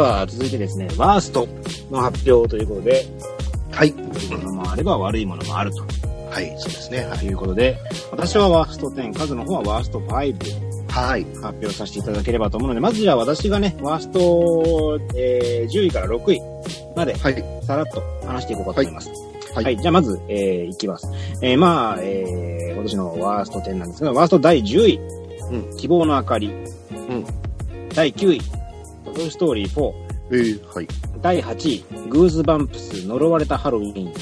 は続いてですね、ワーストの発表ということで、はい。いいものもあれば悪いものもあるとはい、そうですね。はい。いうことで、私はワースト10、数の方はワースト5ではい。発表させていただければと思うので、まずじゃあ私がね、ワースト、えー10位から6位まではい。さらっと話していこうかと思います。は。はいいじゃあまず、えー、いきます。えー、まあ、えー、今年のワースト10なんですが、ワースト第10位、うん希望の明かり。ん第9位、トイストーリー4。えー、はい。第8位、グーズバンプス、呪われたハロウィン。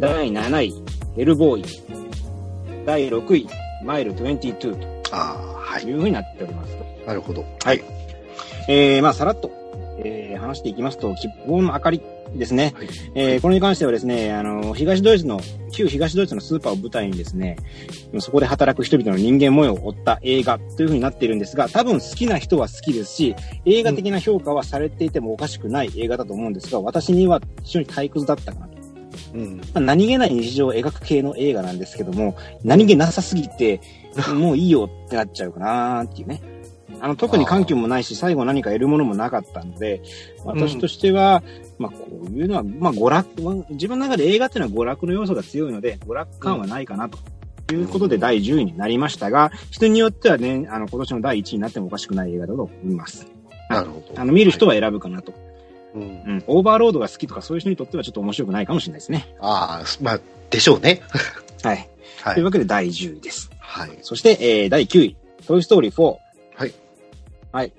第7位、ヘルボーイ。第6位、マイル22とああ、はい。いう風になっております。なるほど。はい。えー、まあ、さらっと、えー、話していきますと、希望の明かりですね。はい。えーこれに関してはですね、あの、東ドイツの、旧東ドイツのスーパーを舞台にですね、そこで働く人々の人間模様を追った映画という風になっているんですが、多分好きな人は好きですし、映画的な評価はされていてもおかしくない映画だと思うんですが、私には非常に退屈だったかなと。うん。まあ何気ない日常を描く系の映画なんですけども、何気なさすぎて、もういいよってなっちゃうかなーっていうね。あの、特に緩急もないし、最後何か得るものもなかったので、私としては、まあ、こういうのは、まあ、娯楽、まあ自分の中で映画っていうのは娯楽の要素が強いので、娯楽感はないかなと。いうことで第10位になりましたが、人によってはね、あの、今年の第1位になってもおかしくない映画だと思います。なるほど。あの、見る人は選ぶかなと。うん。うん。オーバーロードが好きとかそういう人にとってはちょっと面白くないかもしれないですね。ああ、まあ、でしょうね。はい。はい。というわけで第10位です。はい。そして、えー、第9位、トイストーリー4。はい。はい。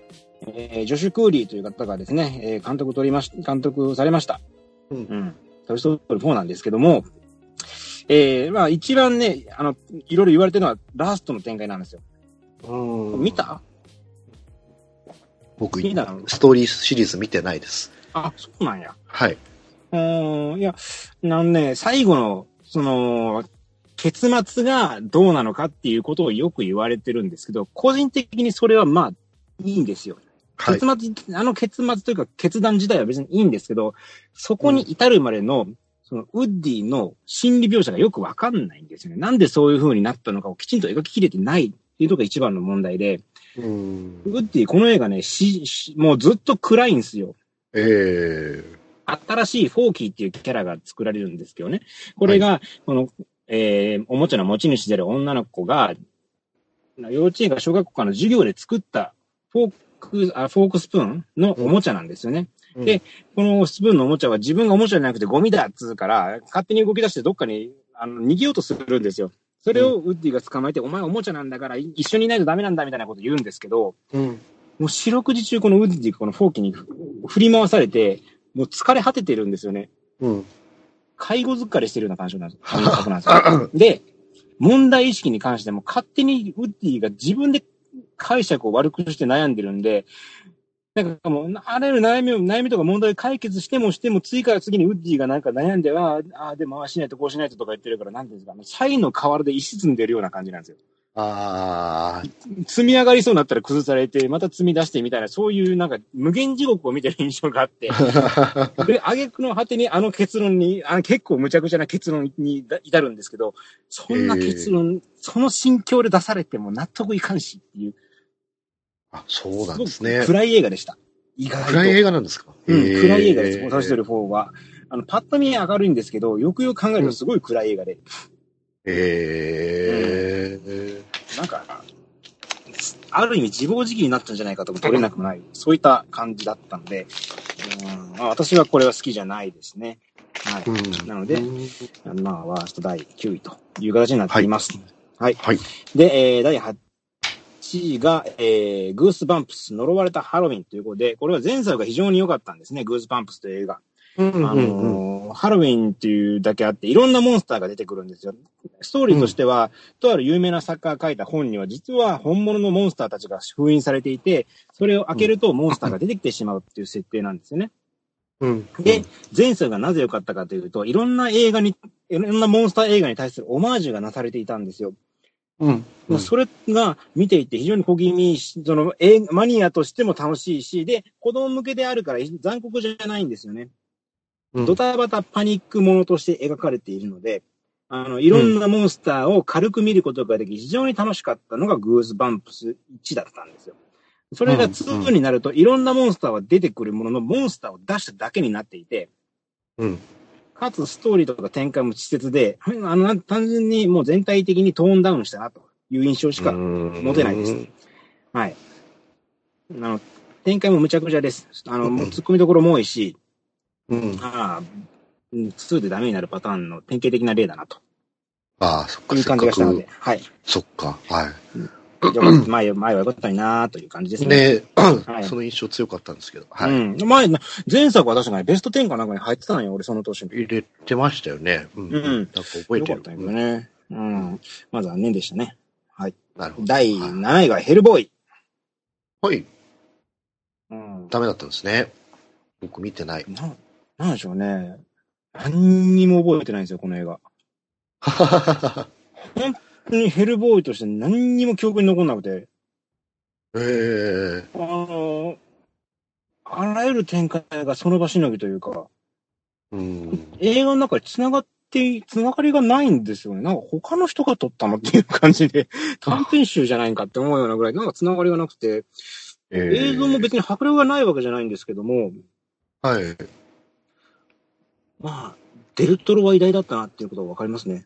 えー、ジョシュ・クーリーという方がですね、えー、監督取りまし、監督されました。うんうん。トイストーリー4なんですけども、えー、まあ一番ね、あの、いろいろ言われてるのはラストの展開なんですよ。うん見た？僕、見たストーリーシリーズ見てないです。あ、そうなんや。はい。うーん、いや、なんね、最後の、その、結末がどうなのかっていうことをよく言われてるんですけど、個人的にそれはまあ、いいんですよ。はい結。末、あの結末というか決断自体は別にいいんですけど、そこに至るまでの、そのウッディの心理描写がよくわかんないんですよね。なんでそういう風になったのかをきちんと描ききれてないっていうのが一番の問題で、うん。ウッディこの映画ね、し、しもうずっと暗いんですよ。ええ新しいフォーキーっていうキャラが作られるんですけどね。これが、この、えー、おもちゃの持ち主である女の子が、幼稚園か小学校かの授業で作ったフォーク、あフォークスプーンのおもちゃなんですよね。うんで、このスプーンのおもちゃは自分がおもちゃじゃなくてゴミだっつうから、勝手に動き出してどっかにあの逃げようとするんですよ。それをウッディが捕まえて、お前おもちゃなんだからい一緒にいないとダメなんだみたいなこと言うんですけど、うん。もう四六時中このウッディがこのフォーキーに振り回されて、もう疲れ果ててるんですよね。うん。介護疲れしてるような感じなんです感覚なんですよ。で、問題意識に関しても勝手にウッディが自分で解釈を悪くして悩んでるんで、なんかもう、あらゆる悩みを、悩みとか問題を解決してもしても、次から次にウッディがなんか悩んでは、ああ、でもああしないとこうしないととか言ってるから、なんていうんですか、サインの河原で石積んでるような感じなんですよ。ああ、積み上がりそうになったら崩されて、また積み出してみたいな、そういうなんか無限地獄を見てる印象があって、で、挙句の果てにあの結論に、あの結構無茶苦茶な結論に至るんですけど、そんな結論、その心境で出されても納得いかんしっていう、あ、そうなんですね。暗い映画でした。意外と。暗い映画なんですか？うん、暗い映画です、私とる方は。あの、パッと見明るいんですけど、よくよく考えるとすごい暗い映画で、ええなんか、ある意味自暴自棄になったんじゃないかとも取れなくもない、そういった感じだったので、うんまあ、私はこれは好きじゃないですね。はい。うんなので、まあ、ワースト第9位という形になっています。はい。はい。で、えー、第8位が、えー、グースバンプス、呪われたハロウィンということで、これは前作が非常に良かったんですね、グースバンプスという映画。うんあのーハロウィンっていうだけあって、いろんなモンスターが出てくるんですよ。ストーリーとしては、とある有名な作家が書いた本には、実は本物のモンスターたちが封印されていて、それを開けるとモンスターが出てきてしまうっていう設定なんですよね。うん。で、前作がなぜ良かったかというと、いろんな映画に、いろんなモンスター映画に対するオマージュがなされていたんですよ。うん。まあそれが見ていて非常に小気味その、マニアとしても楽しいし、で、子供向けであるから残酷じゃないんですよね。うんドタバタパニックものとして描かれているので、あの、いろんなモンスターを軽く見ることができ、非常に楽しかったのがグーズバンプス1だったんですよ。それがうん2になると、いろんなモンスターは出てくるものの、モンスターを出しただけになっていて、うん。かつストーリーとか展開も稚拙で、あの、単純にもう全体的にトーンダウンしたなという印象しか、持持てないですはい。あの、展開もむちゃくちゃです。あの、突っ込みどころも多いし、うん。ああ、うん2でダメになるパターンの典型的な例だなとああ、そっか。いう感じがしたので、はい。そっか。はよかった前、前はよかったなという感じですい。ね。ねはいその印象強かったんですけど。はい。うん。前、な前作は確かにベスト10かなんかに入ってたのよ、俺その年に。入れてましたよね。うん。うんなんか覚えてる。よかったよね。うん。まあ残念でしたね。なるほど。第はい7位がヘルボーイ。はい。うん。ダメだったんですね。僕見てない。な、なんでしょうね。何にも覚えてないんですよ、この映画。本当にヘルボーイとして何にも記憶に残んなくて。ええあの、あらゆる展開がその場しのぎというか、うん。映画の中で繋がって、繋がりがないんですよね。なんか他の人が撮ったのっていう感じで、短編集じゃないんかって思うようなぐらい、なんか繋がりがなくて、映像も別に迫力がないわけじゃないんですけども、はい。まあ、デルトロは偉大だったなっていうことがわかりますね。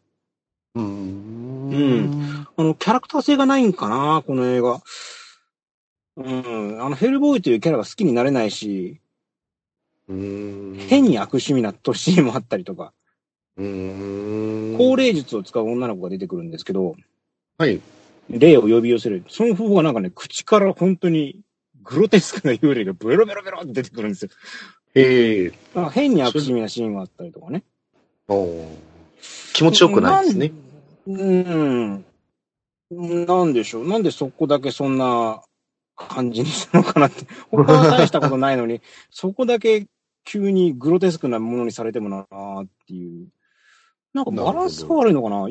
うー。うんん。あの、キャラクター性がないんかな、この映画。うん。あの、ヘルボーイというキャラが好きになれないし、うーん。変に悪趣味な年もあったりとか、うーん。高齢術を使う女の子が出てくるんですけど、はい。霊を呼び寄せる。その方法がなんかね、口から本当にグロテスクな幽霊がベロベロベロって出てくるんですよ。ええ変に悪趣味なシーンがあったりとかね。おー気持ちよくないですね。うん。なんでしょう。なんでそこだけそんな感じにしたのかなって。他は大したことないのに、そこだけ急にグロテスクなものにされてもなーっていう。なんかバランスが悪いのかな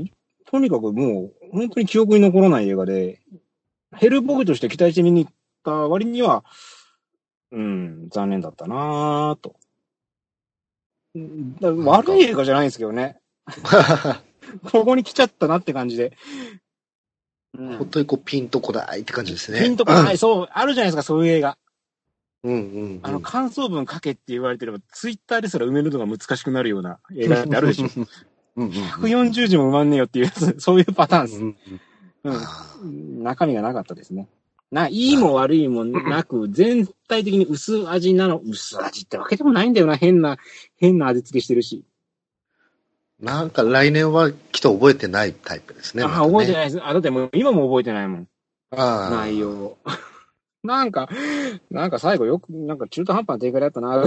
とにかくもう、本当に記憶に残らない映画で、ヘルボーイとして期待して見に行った割には、うん、残念だったなーと。悪い映画じゃないんですけどね。ここに来ちゃったなって感じで。うん本当にこうピンとこないって感じですね。ピンとこない、そう、あるじゃないですか、そういう映画。うんうんうん。あの、感想文書けって言われてれば、ツイッターですら埋めるのが難しくなるような映画ってあるでしょ。うんうんうん。140字も埋まんねえよっていうやつ、そういうパターンです。うんうんうんあ中身がなかったですね。な、いいも悪いもなく、全体的に薄味なの、薄味ってわけでもないんだよな、変な、変な味付けしてるし。ーなんか来年はきっと覚えてないタイプですね。あ、ね覚えてないです。あ、だってもう今も覚えてないもん。ああ。内容。なんか、なんか最後よく、なんか中途半端な展開だったな。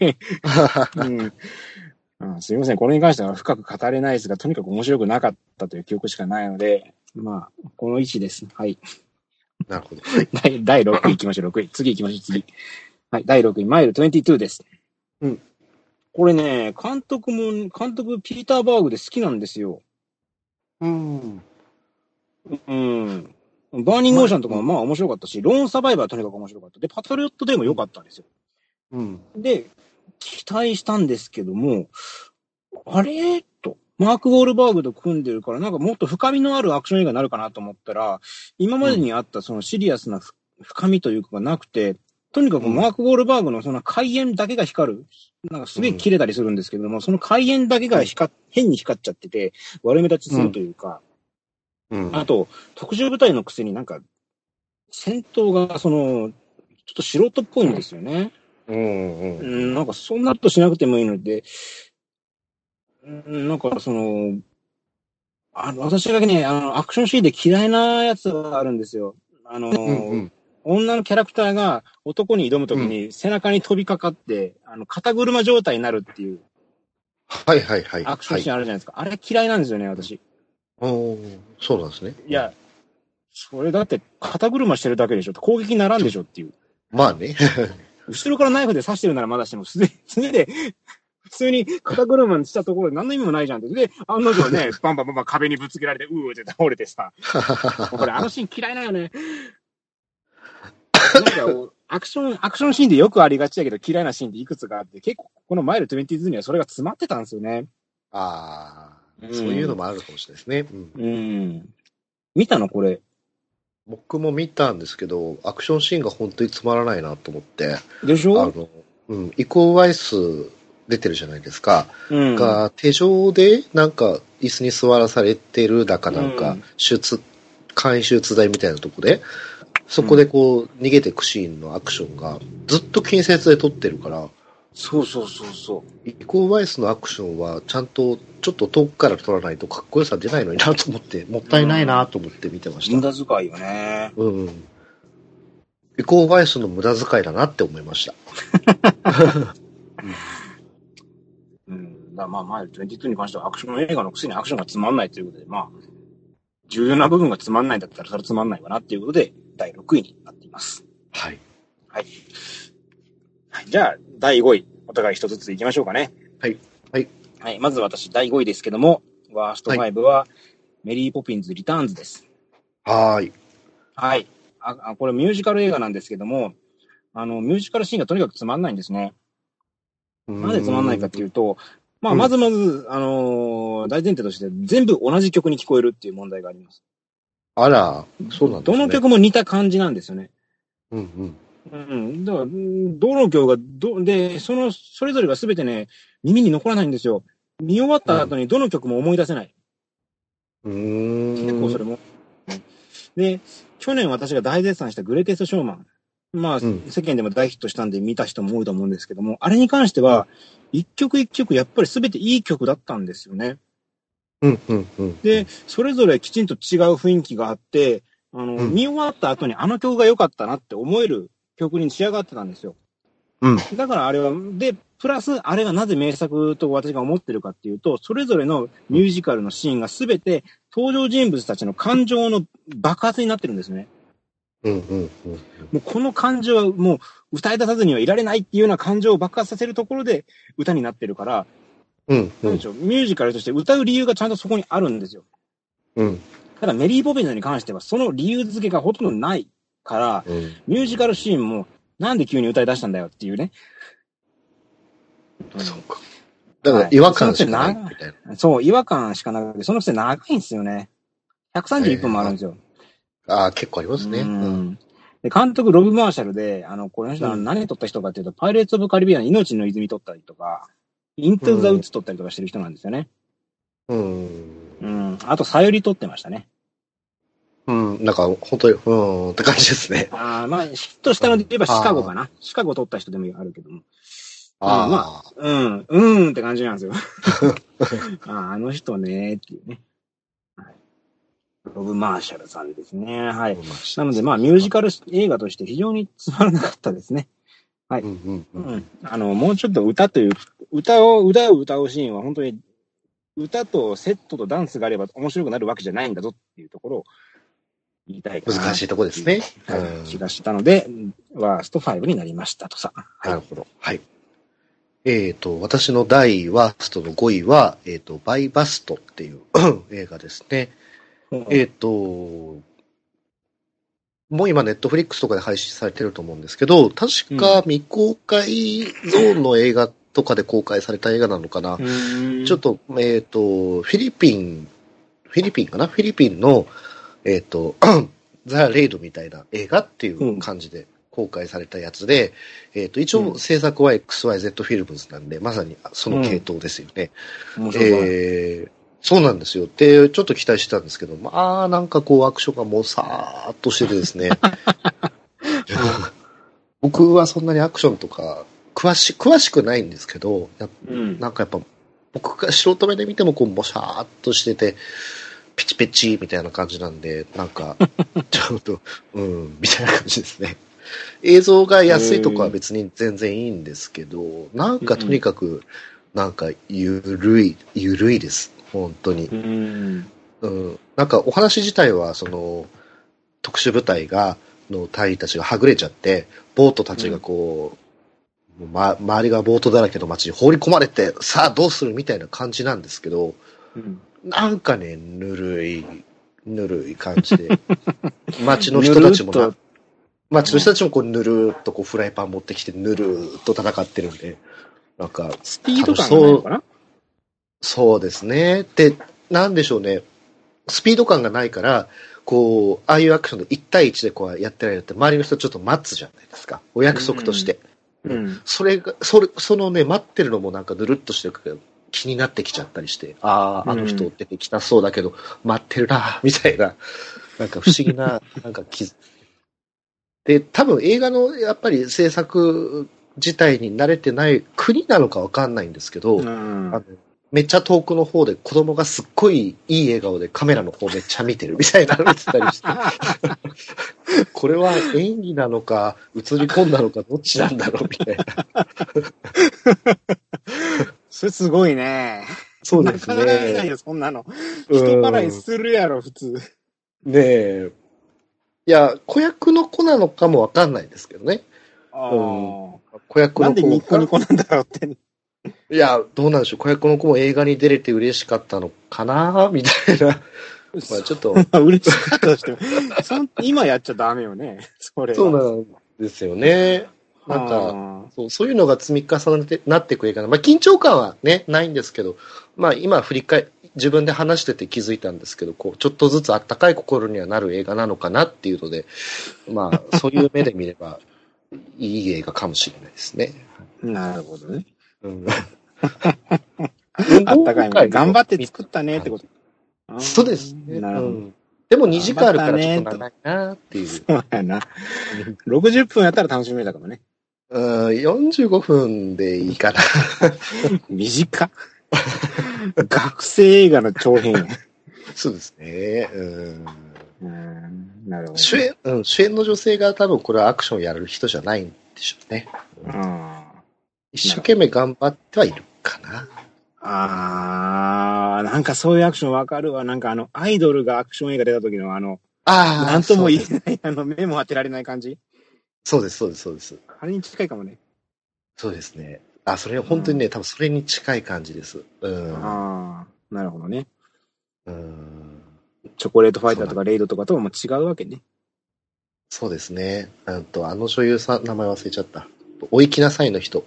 ね うんあすいません。これに関しては深く語れないですが、とにかく面白くなかったという記憶しかないので、まあ、この位置です。はい。なるほど。はい。第第6位行きましょう、6位。次行きましょう、次。はい、第6位、マイル22です。うん。これね、監督も、監督、ピーター・バーグで好きなんですよ。うん。うん。バーニング・オーシャンとかもまあ面白かったし、ローン・サバイバーはとにかく面白かった。で、パトリオット・デーも良かったんですよ。うん。で、期待したんですけども、あれ？と、マーク・ウォールバーグと組んでるから、なんかもっと深みのあるアクション映画になるかなと思ったら、今までにあったそのシリアスなふ深みというかがなくて、とにかくうんマーク・ウォールバーグのその開演だけが光る、なんかすげえ切れたりするんですけれども、その開演だけが光っ、変に光っちゃってて、悪目立ちするというか、うん。あと、特殊部隊のくせになんか、戦闘がその、ちょっと素人っぽいんですよね。うんうん。うん、なんかそんなことしなくてもいいので、うんなんかその、あの、私がね、あの、アクションシーンで嫌いなやつがあるんですよ。あの、うんうん。女のキャラクターが男に挑むときに背中に飛びかかって、あの、肩車状態になるっていうはいはいはい。アクションシーンはいあるじゃないですか。あれ嫌いなんですよね、私。おーそうなんですね。いや、それだって肩車してるだけでしょ。攻撃ならんでしょっていう。まあね。後ろからナイフで刺してるならまだしても、素手素手で、普通に肩車にしたところで何の意味もないじゃんって。で、案の定ね、バンバンバンバン壁にぶつけられて、うーって倒れてさ。これあのシーン嫌いだよね。なんか、アクション、アクションシーンでよくありがちだけど嫌いなシーンっていくつかあって、結構このマイル22にはそれが詰まってたんですよね。ああ、うんそういうのもあるかもしれないですね。うんうん。見たのこれ？僕も見たんですけど、アクションシーンが本当につまらないなと思って、でしょ？あの、うん、イコーワイス出てるじゃないですか。うん。が、手錠で、なんか、椅子に座らされてるだかなんかうん、手術、簡易手術台みたいなとこで、そこでこう、逃げてくシーンのアクションが、ずっと近接で撮ってるから、そうそうそうそう。イコーワイスのアクションは、ちゃんと、ちょっと遠くから撮らないとかっこよさ出ないのになと思って、もったいないなと思って見てました。無駄遣いよね。うん、うん。イコーワイスの無駄遣いだなって思いました。うん。だからまあまあ、22に関してはアクション映画のくせにアクションがつまんないということで、まあ、重要な部分がつまんないんだったらそれはつまんないわなっていうことで、第6位になっています。はい。はい。はい、じゃあ、第5位。お互い一つずつ行きましょうかね。はい。はい。はい。まず私、第5位ですけども、ワースト5は、メリーポピンズ・リターンズです。はーい。はい。あ、あこれミュージカル映画なんですけども、あの、ミュージカルシーンがとにかくつまんないんですね。なぜつまんないかっていうと、まあ、うんまずまず、あのー大前提として全部同じ曲に聞こえるっていう問題があります。あら、そうなんですね。どの曲も似た感じなんですよね。うんうん。うん。だから、うんどの曲が、ど、で、その、それぞれが全てね、耳に残らないんですよ。見終わった後にどの曲も思い出せない。うーん。結構それも。で、去年私が大絶賛したグレイテストショーマン。まあ、うん世間でも大ヒットしたんで見た人も多いと思うんですけども、あれに関しては、一曲一曲やっぱり全ていい曲だったんですよね。うんうんうん。で、それぞれきちんと違う雰囲気があって、あの、うん見終わった後にあの曲が良かったなって思える曲に仕上がってたんですよ。うん。だからあれは、で、プラス、あれがなぜ名作と私が思ってるかっていうと、それぞれのミュージカルのシーンがすべて登場人物たちの感情の爆発になってるんですね。うんうんうん。もうこの感情はもう歌い出さずにはいられないっていうような感情を爆発させるところで歌になってるから、うんうんなんでしょう、ミュージカルとして歌う理由がちゃんとそこにあるんですよ。うん。ただメリー・ポピンズに関してはその理由付けがほとんどないから、うん。ミュージカルシーンもなんで急に歌い出したんだよっていうね。そうか。だから違和感しかないみたいな。そう、違和感しかなくて、そのくせ長いんですよね。131分もあるんですよ。ああ、結構ありますね。ううん。んで、監督、ロブ・マーシャルで、あの、この人はうん何撮った人かっていうと、パイレーツ・オブ・カリビアン命の泉撮ったりとか、イントゥ・ザ・ウッズ撮ったりとかしてる人なんですよね。うん。うん。あと、サヨリ撮ってましたね。うん。なんか、本当に、うん、って感じですね。ああ、まあ、ヒットしたので言えばシカゴかな。シカゴ撮った人でもあるけども。ああ、まうん、うーんって感じなんですよ。あああの人ね、っていうね。はいロブ・マーシャルさんですね。はい。なので、まあ、ミュージカル映画として非常につまらなかったですね。うんうん。あの、もうちょっと歌という、歌を、歌を歌うシーンは本当に、歌とセットとダンスがあれば面白くなるわけじゃないんだぞっていうところを言いたい。難しいとこですね。はいうん気がしたので、ワースト5になりましたとさ。なるほど。はい。えっ、と、私の第ワーストの5位は、えっ、と、バイバストっていう 映画ですね。えっ、と、もう今ネットフリックスとかで配信されてると思うんですけど、確か未公開ゾーンの映画とかで公開された映画なのかな。ちょっと、と、えっ、と、フィリピン、フィリピンかな？フィリピンの、えっ、と、ザ・レイドみたいな映画っていう感じで公開されたやつで、えっ、と、一応制作は XYZ フィルムズなんで、まさにその系統ですよね。うえーそうなんですよ。で、ちょっと期待してたんですけど、まあ、なんかこう、アクションがもうさーっとしててですね。僕はそんなにアクションとか、詳し、詳しくないんですけど、うん。なんかやっぱ、僕が素人目で見てもこう、もしゃーっとしてて、ピチペチみたいな感じなんで、なんか、ちょっと、うん、みたいな感じですね。映像が安いとこは別に全然いいんですけど、なんかとにかく、なんか、ゆるい、ゆるいです。本当に。うん。うん。なんかお話自体は、その、特殊部隊が、の隊員たちがはぐれちゃって、ボートたちがこう、もうま、周りがボートだらけの街に放り込まれて、さあどうするみたいな感じなんですけど、うんなんかね、ぬるい、ぬるい感じで、街の人たちもな街の人たちもこうぬるっとこうフライパン持ってきてぬるっと戦ってるんで、なんか、スピード感がないのかな？そうですね。で、なんでしょうね。スピード感がないから、こう、ああいうアクションで1対1でこうやってられるって、周りの人ちょっと待つじゃないですか。お約束として。うん。それが、それ、そのね、待ってるのもなんかぬるっとしてるから気になってきちゃったりして、ああ、あの人出てきたそうだけど、待ってるな、みたいな、なんか不思議な、なんか気づで、多分映画のやっぱり制作自体に慣れてない国なのかわかんないんですけど、うんあのめっちゃ遠くの方で子供がすっごいいい笑顔でカメラの方めっちゃ見てるみたいなの見てたりして、これは演技なのか、映り込んだのか、どっちなんだろうみたいな。それすごいね。そうですなかなかないね。よ、そんなの。うん人払いするやろ、普通。ねえ。いや、子役の子なのかもわかんないですけどね。あ子あ。役のなんでニコ。ニコなんだろうって。いや、どうなんでしょう。子役の子も映画に出れて嬉しかったのかな？みたいな。まあちょっと、ま あ嬉しかったとしても、今やっちゃダメよね。それは。そうなんですよね。なんか、か、そうそういうのが積み重ねてなっていく映画な。まあ、緊張感はね、ないんですけど、まあ、今振り返、自分で話してて気づいたんですけど、こう、ちょっとずつあったかい心にはなる映画なのかなっていうので、まあ、そういう目で見れば、いい映画かもしれないですね。なるほどね。うん、あったかい。頑張って作ったねってこと。そうですね。なるほど。うんでも2時間あるからちょっと長いなっていう。そうやな。60分やったら楽しめたかもね。うん、45分でいいかな。短っ。学生映画の長編や。そうですね。うんうんなるほど。主演、うん、主演の女性が多分これはアクションやる人じゃないんでしょうね。うん一生懸命頑張ってはいるかな？あー、なんかそういうアクションわかるわ。なんかあの、アイドルがアクション映画出た時のあの、あなんとも言えない、あの、目も当てられない感じそうです、そうです、そうです。あれに近いかもね。そうですね。あ、それ本当にね、多分それに近い感じです。うん。あー、なるほどね。うんチョコレートファイターとかレイドとかとはもう違うわけね。そうですね。うんと、あの女優さん、名前忘れちゃった。お行きなさいの人。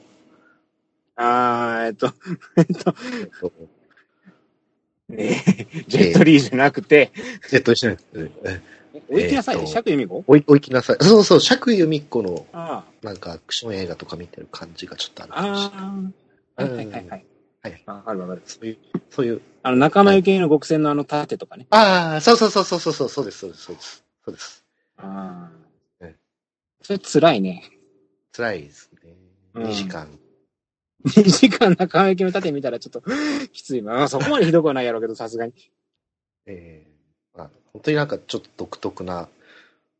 えっと、えっと、えっとえージェットリーじゃなくて、えっと、しないえおいきなさいね、えっと釈由美子おい、お行きなさい。そうそう、釈由美子の、あなんか、アクション映画とか見てる感じがちょっとあーるかもしれない。はいはいはいはい。はい。わかるわかる。そういう、そういう。あの、仲間由紀恵の極戦のあの盾とかね。ああ、そうそうそうそうそうそう、そうです、そうです、そうです。そうです。ああえ。それ辛いね。辛いですね。うん2時間。2時間仲間由紀恵の盾見たらちょっときつい。まあ、そこまでひどくはないやろうけど、さすがに。えーまあ、本当になんかちょっと独特な、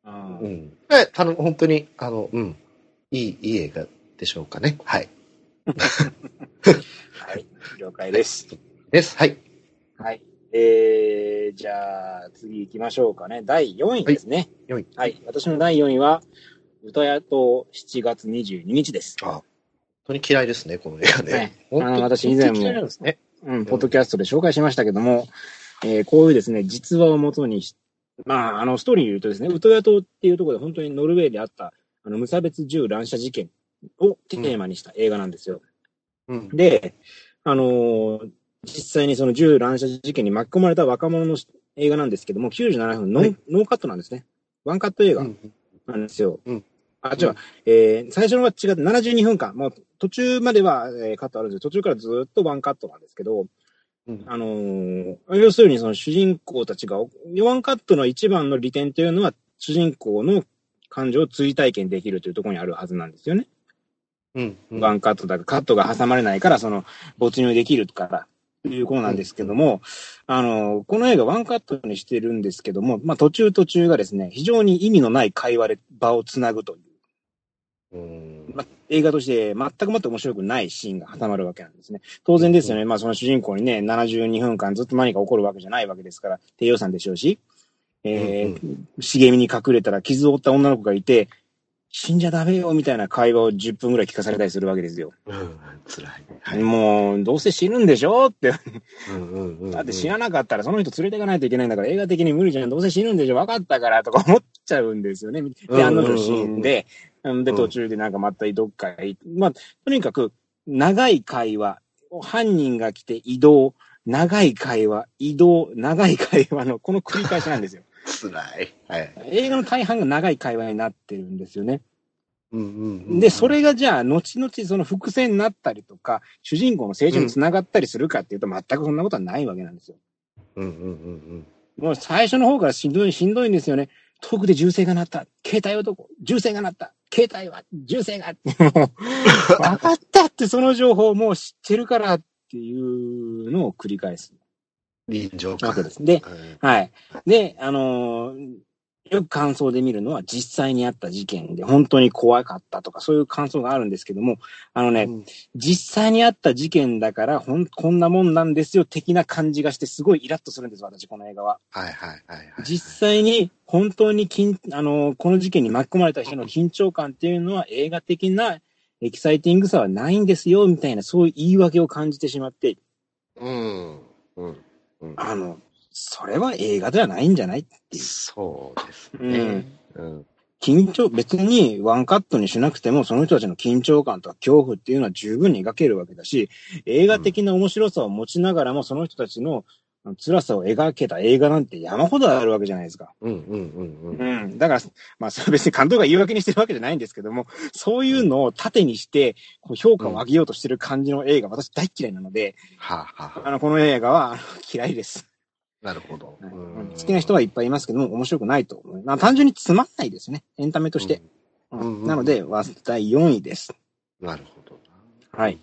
うん。え、あの、本当に、あの、うん。いい、いい映画でしょうかね。はい。はい。了解です。です。はい。はい。えー、じゃあ、次行きましょうかね。第4位ですね。はい4位はい。私の第4位は、歌屋と7月22日です。あ、本当に嫌いですね、この映画ね。ね本私以前もね。うん、ポッドキャストで紹介しましたけども、えーこういうですね、実話をもとにし、まあ、あの、ストーリーに言うとですね、ウトヤ島っていうところで本当にノルウェーであった、あの、無差別銃乱射事件をテーマにした映画なんですよ。うん。で、あのー実際にその銃乱射事件に巻き込まれた若者の映画なんですけども、97分ノン、はいノーカットなんですね。ワンカット映画うんなんですよ。うんあ、違う、えー最初のは違って72分間、もう途中までは、えーカットあるんですよ。途中からずっとワンカットなんですけど、うんあのー要するにその主人公たちが、ワンカットの一番の利点というのは、主人公の感情を追体験できるというところにあるはずなんですよね。うん。うん。ワンカットだから、カットが挟まれないから、その、没入できるから、ということなんですけども、あの、この映画ワンカットにしてるんですけども、まあ途中途中がですね、非常に意味のない会話で場をつなぐという、うん。まあ、映画として全くもって面白くないシーンが挟まるわけなんですね。当然ですよね。まあその主人公にね、72分間ずっと何か起こるわけじゃないわけですから、低予算でしょうし、えーうん茂みに隠れたら傷を負った女の子がいて、死んじゃダメよみたいな会話を10分ぐらい聞かされたりするわけですよ。うん。辛い。はい。もう、どうせ死ぬんでしょって。うんうんうん。だって死ななかったらその人連れていかないといけないんだから映画的に無理じゃん。どうせ死ぬんでしょ分かったからとか思っちゃうんですよね。うんで、案の定死んで、うんで、うん途中でなんかまたどっかへ行まあ、とにかく、長い会話、犯人が来て移動、長い会話、移動、長い会話のこの繰り返しなんですよ。辛い。はい。映画の大半が長い会話になってるんですよね。うんうんうん、で、それがじゃあ、後々その伏線になったりとか、主人公の成長につながったりするかっていうと、全くそんなことはないわけなんですよ。うんうんうんもう最初の方からしんどい、しんどいんですよね。遠くで銃声が鳴った。携帯男。銃声が鳴った。携帯は、銃声が。分かったってその情報をもう知ってるからっていうのを繰り返すうん。臨場わ感。けです。で、はいはい。で、あのーよく感想で見るのは実際にあった事件で本当に怖かったとかそういう感想があるんですけども、あのね、うん実際にあった事件だからほん、こんなもんなんですよ的な感じがしてすごいイラッとするんです、私、この映画は。はいはいはいはい。実際に本当に緊あの、この事件に巻き込まれた人の緊張感っていうのは映画的なエキサイティングさはないんですよ、みたいなそういう言い訳を感じてしまって、うん。うん。うん。あの、それは映画ではないんじゃないっていう。そうですうねん。うん。緊張、別にワンカットにしなくても、その人たちの緊張感とか恐怖っていうのは十分に描けるわけだし、映画的な面白さを持ちながらも、その人たちの辛さを描けた映画なんて山ほどあるわけじゃないですか。うんうんうんうん。うん。だから、まあ、それ別に監督が言い訳にしてるわけじゃないんですけども、そういうのを盾にして、こう評価を上げようとしてる感じの映画、私大嫌いなので、はあ、はあはあ、あの、この映画は嫌いです。なるほど。好きな人はいっぱいいますけども、面白くないと思う。まあ、単純につまんないですね。エンタメとして。なので、わ第4位です。うん。なるほど。はい。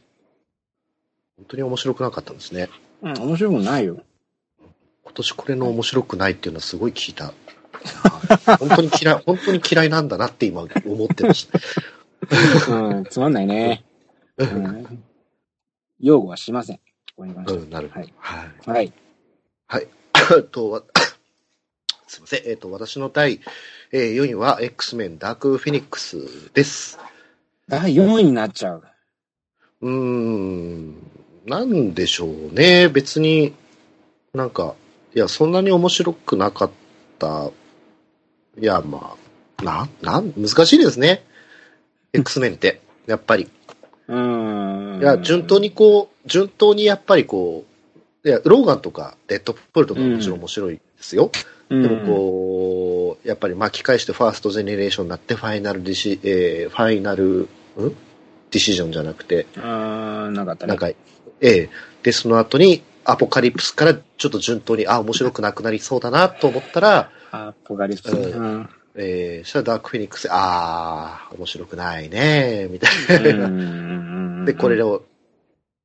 本当に面白くなかったんですね。うん、面白くないよ。今年これの面白くないっていうのはすごい聞いた。本当に嫌い、本当に嫌いなんだなって今思ってました。うん、つまんないね。うん、擁護はしません。ここに関してうん、なるほど。はいはい。はい。と、わ すいません。えっと、私の第、えー4位は X メンダークフェニックスです。第4位になっちゃう。うーん、なんでしょうね。別に、なんか、いや、そんなに面白くなかった。いや、まあ、な、なん、難しいですね。X メンって、やっぱり。うん。いや、順当にこう、順当にやっぱりこう、いや、ローガンとか、デッドプールとかももちろん面白いですよ。うん、でもこう、やっぱり巻き返してファーストジェネレーションになって、ファイナルディシ、えーファイナル、ん？ディシジョンじゃなくて、うん。あーなかったね。なんか、ええで、その後に、アポカリプスからちょっと順当に、あ、面白くなくなりそうだなと思ったら、アポカリプス。うんうん。えー、そしたらダークフェニックス、あー、面白くないね、みたいな。うんで、これを、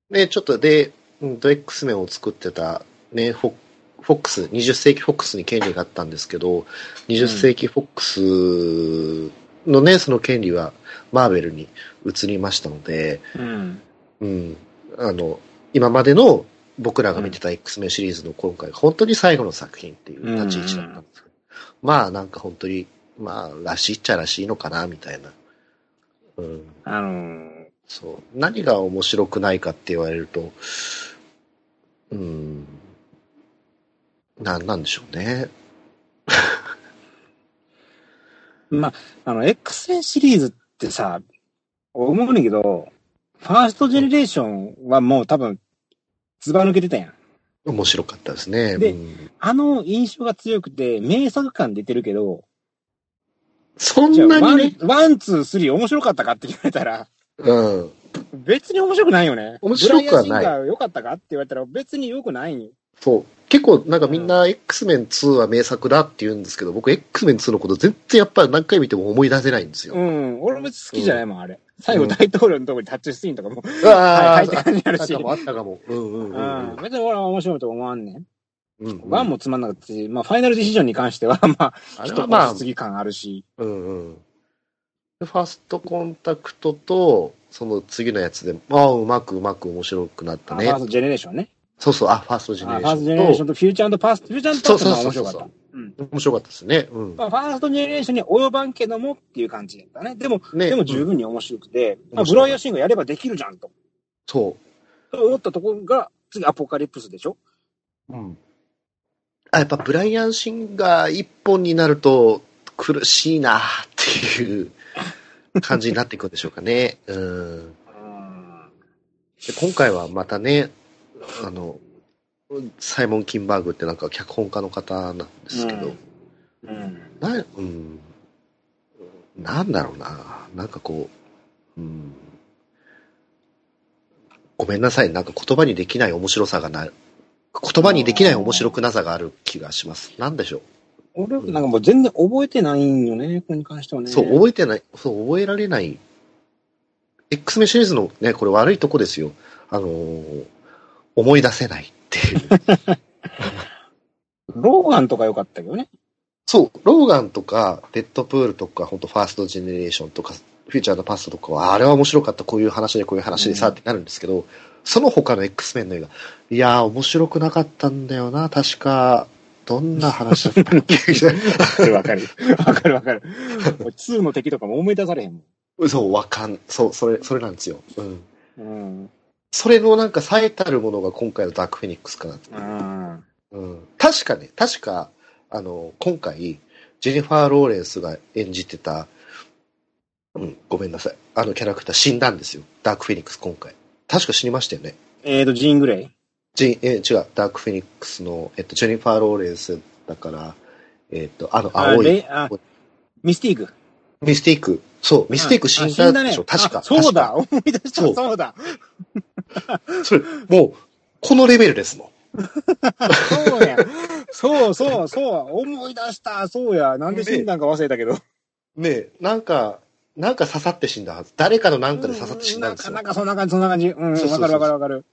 で、ちょっとで、うんと、X メンを作ってた、ね、フォフォックス、20世紀フォックスに権利があったんですけど、20世紀フォックスのね、その権利はマーベルに移りましたので、うん。うん、あの、今までの僕らが見てた X メンシリーズの今回、本当に最後の作品っていう立ち位置だったんですけど、まあなんか本当に、まあ、らしいっちゃらしいのかな、みたいな。うん。あのーそう。何が面白くないかって言われると、うん。なんなんでしょうね。まあ、あの、X 線シリーズってさ、思うんだけど、ファーストジェネレーションはもう多分、ずば抜けてたやん。面白かったですね。でうんあの印象が強くて、名作感出てるけど、そんなにね、、ワン、ツー、スリー面白かったかって言われたら、うん。別に面白くないよね。面白くはない良かったかって言われたら別に良くないそう。結構なんかみんな X メン2は名作だって言うんですけど、僕 X メン2のこと全然やっぱり何回見ても思い出せないんですよ。うん。俺も別に好きじゃないもん、あれ。最後大統領のとこにタッチシーンとかも、ああ、はい、はいって感じになるし。あったかも。うんうんうんうん。別に俺は面白いと思わんねん。うん。うんワンもつまんなかったし、まあ、ファイナルディシジョンに関しては、まあ、あれ人はまあ過、ぎ感あるし。うんうん。でファーストコンタクトと、その次のやつで、ああ、うまくうまく面白くなったねあファー。ストジェネレーションね。そうそう、あ、ファーストジェネあレーシファーストジェネレーショョンンとフューチャーパスト、フューチャーパストも面白かっそうそうそうた。うん。と、面白かったですね。うん。まあ、ファーストジェネレーションに及ばんけどもっていう感じだったね。でも、ねでも十分に面白くて、まあ、面白いブライアンシンがやればできるじゃんと。そう。と思ったところが、次アポカリプスでしょ？うん。あ、やっぱブライアン・シンガー一本になると苦しいなっていう感じになっていくんでしょうかね。うん。うん。で今回はまたね、あの、サイモン・キンバーグってなんか脚本家の方なんですけど、うんうん。な、うん。なんだろうな。なんかこう、うん。ごめんなさい。なんか言葉にできない面白さがない。言葉にできない面白くなさがある気がします。なんでしょ俺、なんかもう全然覚えてないんよね、これに関してはう。ね。そう、覚えてない。そう、覚えられない。X メンシリーズのね、これ悪いとこですよ。あのー思い出せないっていう。ローガンとか良かったけどね。そう、ローガンとか、デッドプールとか、本当ファーストジェネレーションとか、フューチャーのパストとかは、あれは面白かった、こういう話でこういう話でさ、うんってなるんですけど、その他の X メンの映画、いやー、面白くなかったんだよな、確か。どんな話だったっけわかるわかる。わかるわかる。俺2の敵とかも思い出されへんもなそう、わかん、そう、それ、それなんですよ。うん。ん。うん。それのなんか最たるものが今回のダークフェニックスかなって。うん。うん。確かね、確か、あの、今回、ジェニファー・ローレンスが演じてた、うん、ごめんなさい。あのキャラクター死んだんですよ。ダークフェニックス今回。確か死にましたよね。えーと、ジーン・グレイジェえ違う、ダークフェニックスの、えっと、ジェニファー・ローレンスだから、えっと、あの、青いミスティーク。ミスティーク。そう、ミスティーク死んだでしょ、あ確か。あそうだ確思い出したそうそうだか。それ、もう、このレベルですもん。そうや。そうそうそう。思い出した。そうや。なんで死んだんか忘れたけど。ねえ、なんか、なんか刺さって死んだはず。誰かのなんかで刺さって死んだんですよ。なんかなんかそんな感じ、そんな感じ。うん、わかるわかるわかる。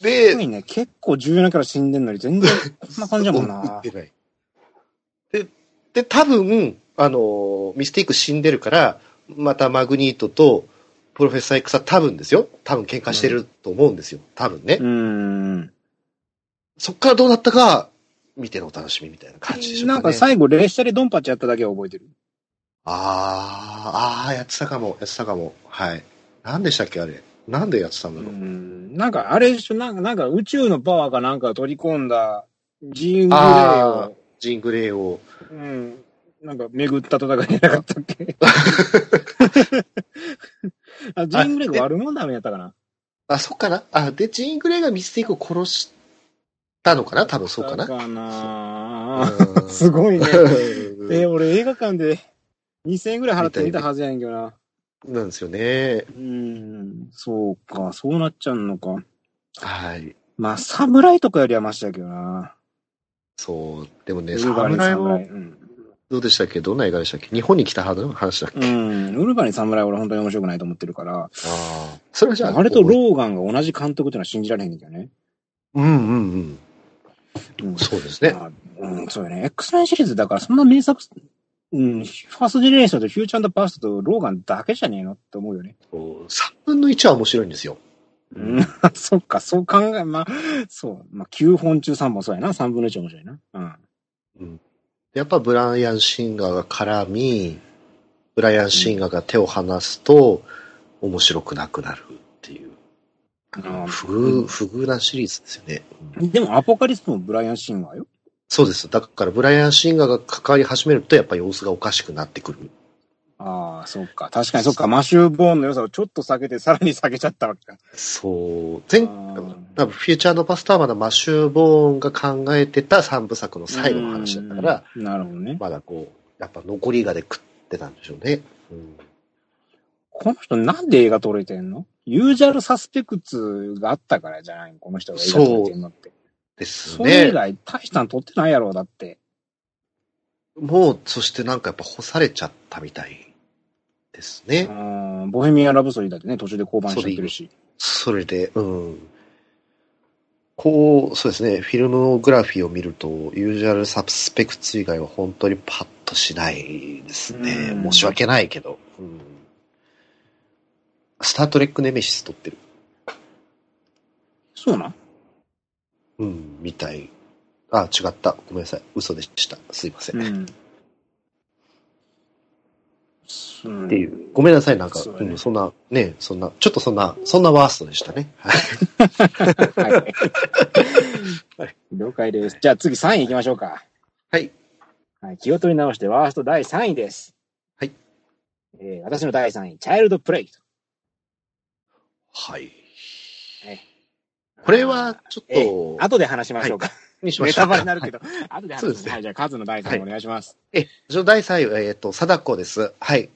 で、いね。結構重要なキャラ死んでんのに全然 こんな感じだもん打な。で、で、多分、あの、ミステイク死んでるから、またマグニートとプロフェッサー X は多分ですよ。多分喧嘩してると思うんですよ。多分ね。うーん。そっからどうなったか、見てのお楽しみみたいな感じでしょうか、ね。なんか最後列車でドンパチやっただけは覚えてる？あー、あー、やってたかも、やってたかも。はい。何でしたっけ、あれ？なんでやってたんだうろう？ん。なんかあれでしょ、なんかなんか宇宙のパワーかなんかを取り込んだジーングレイあを、ジングレイを。うん。なんか巡った戦いじゃなかったっけ？あジーングレイが悪者ダメやったかな？あ、そっかなあ、で、ジーングレイがミステイクを殺したのかな？多分そうかな。だかなうん すごいね。う んえー俺映画館で2000円ぐらい払って見たはずやねんけどな。なんですよね。うん、そうか、そうなっちゃうのか。はい。まあ、侍とかよりはマシだけどな。そう。でもね、侍も。どうでしたっけ？どんな映画でしたっけ？日本に来た話だっけ、あうん。ウルヴァリン侍は俺本当に面白くないと思ってるから、あ。それはじゃあ、あれとローガンが同じ監督っていうのは信じられへんけどね。うんうんうん。うん。そうですね。まあうん、そうよね。X メンシリーズだからそんな名作、うん、ファーストジェネレーションとフューチャーパストとローガンだけじゃねえのって思うよね。3分の1は面白いんですよ。うん。そっか、そう考え、まあ、そう。まあ、9本中3本そうやな。3分の1面白いな。うん。やっぱブライアン・シンガーが絡み、ブライアン・シンガーが手を離すと、面白くなくなるっていう。あ不遇、不遇なシリーズですよね。でも、アポカリスプもブライアン・シンガーよ。そうです。だから、ブライアン・シンガーが関わり始めると、やっぱ様子がおかしくなってくる。ああ、そっか。確かにそっか。マシュー・ボーンの良さをちょっと下げて、さらに下げちゃったわけか。そう。前、多分フューチャーのパスターマのマシュー・ボーンが考えてた三部作の最後の話だったから、うん。なるほどね。まだこう、やっぱ残りがで食ってたんでしょうね。うん、この人なんで映画撮れてんの？ユージャルサスペクツがあったからじゃないの？この人が映画撮れてんのって。ですそれ以ね。外大したの撮ってないやろ、だって。もう、そしてなんかやっぱ干されちゃったみたいですうね。ん。ボヘミアン・ラブソディだってね、途中で降板しちゃってるし。それで、うん。こう、そうですね、フィルムグラフィーを見ると、ユージュアルサスペクツ以外は本当にパッとしないですね。うん申し訳ないけど。うんスタートレックネメシス撮ってる。そうなん？うん、みたい。あ、違った。ごめんなさい。嘘でした。すいません。うん。うんっていう。ごめんなさい。なんか、そうん、そんな、ね、そんな、ちょっとそんな、そんなワーストでしたね。はい。はい。了解です。じゃあ次3位行きましょうか。はい。はい。気を取り直してワースト第3位です。はい。えー私の第3位、チャイルドプレイト。はいはい。これは、ちょっえと、ー後で話しましょうか。にしまネしょうか。タバレになるけど、後で話そうですねはい、じゃあ、カズの第3位お願いします。え、私の第3位は、えっ、と、貞子です。はい。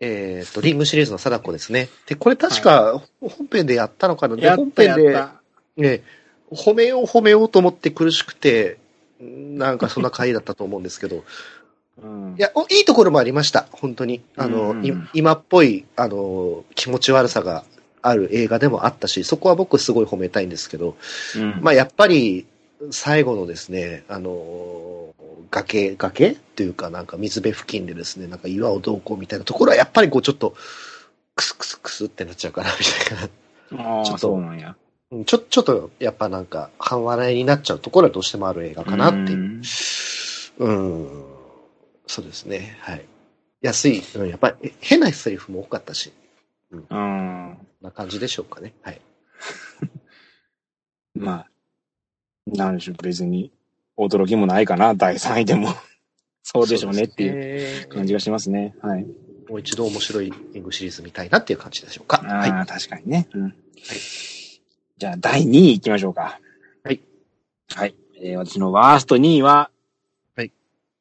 えっ、と、リングシリーズの貞子ですね。で、これ確か、本編でやったのかな？で、本やったや編で。ね、褒めよう褒めようと思って苦しくて、なんかそんな回だったと思うんですけど、うんいや、おいいところもありました。本当に。あの、うんい今っぽい、あの、気持ち悪さがある映画でもあったし、そこは僕すごい褒めたいんですけど、うんまあやっぱり、最後のですね、あの、崖、崖っていうかなんか水辺付近でですね、なんか岩をどうこうみたいなところはやっぱりこうちょっと、クスクスクスってなっちゃうかな、みたいな。ああ、ちょっとそうなんや。うんちょ、ちょっと、やっぱなんか、半笑いになっちゃうところはどうしてもある映画かなっていう。んうん。そうですね。はい。安い。うん、やっぱり、え変なセリフも多かったし、うん。こんな感じでしょうかね。はい。まあ、なんでしょう、別に、驚きもないかな、第3位でも。そうでしょうねっていう感じがしますね。はい。もう一度面白いリングシリーズ見たいなっていう感じでしょうか。ああ、はい。確かにね。うん。じゃあ、第2位行きましょうか。はい。はい。えー私のワースト2位は、はい。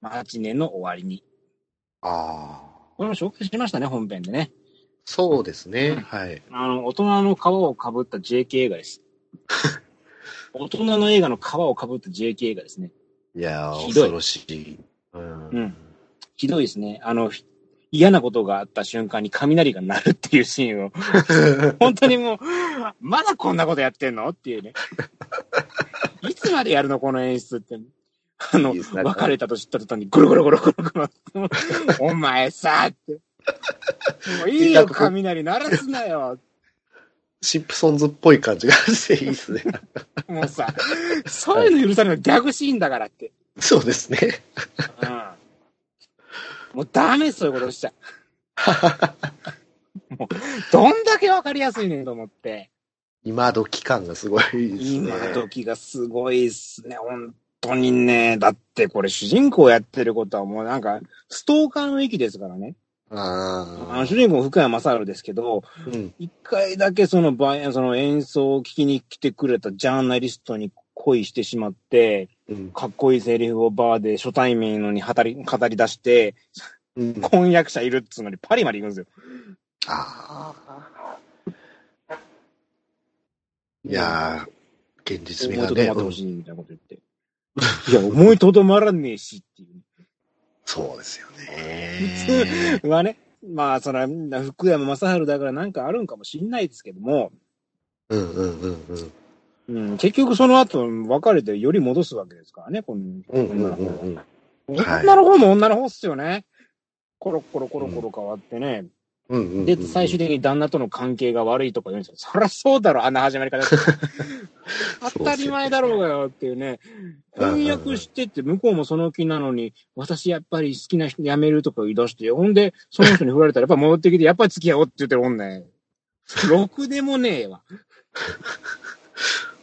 マーチネの終わりに。ああ。これも紹介しましたね、本編でね。そうですね。うんはい。あの、大人の皮をかぶった JK 映画です。大人の映画の皮をかぶった JK 映画ですね。いやー、恐ろしい。うん。うんひどいですね。あの、ひ嫌なことがあった瞬間に雷が鳴るっていうシーンを、本当にもう、まだこんなことやってんのっていうね。いつまでやるのこの演出って。あの、別れたと知った途端にゴロゴロゴロゴロゴロ。お前さって。も ういいよ、雷鳴らすなよ。シンプソンズっぽい感じがしていいですね。もうさ、そういうの許されるのギャグシーンだからって。そうですね。うん。もうダメ、そういうことしちゃ。もう、どんだけわかりやすいねんと思って。今時感がすごいですね。今時がすごいっすね、本当にね。だってこれ主人公やってることはもうなんか、ストーカーの域ですからね。あ主人公福山雅治ですけど、あ。うん。一回だけそのその演奏を聞きに来てくれたジャーナリストに恋してしまって、うん。かっこいいセリフをバーで初対面のに語り語り出して、うん、婚約者いるっつうのにパリまで行くんですよ。ああ。いやー、現実味思いがね。とどまってほうんしいみたいなこと言って。いや、思いとどまらねえしっていう。そうですよね。はね、まあ、その、福山雅治だからなんかあるんかもしんないですけども、うんうんうんうん。うん、結局その後、別れてより戻すわけですからね、このうんうん女の女の方も女の方っすよね。コロコロコロコロ変わってね。うんうんうんで、最終的に旦那との関係が悪いとか言うんですよ。そりゃそうだろ、あんな始まり方。当たり前だろうがよっていうね。婚約してて、向こうもその気なのに、私やっぱり好きな人辞めるとか言い出して、ほんで、その人に振られたらやっぱ戻ってきて、やっぱり付き合おうって言ってるもんね。ろくでもねえわ。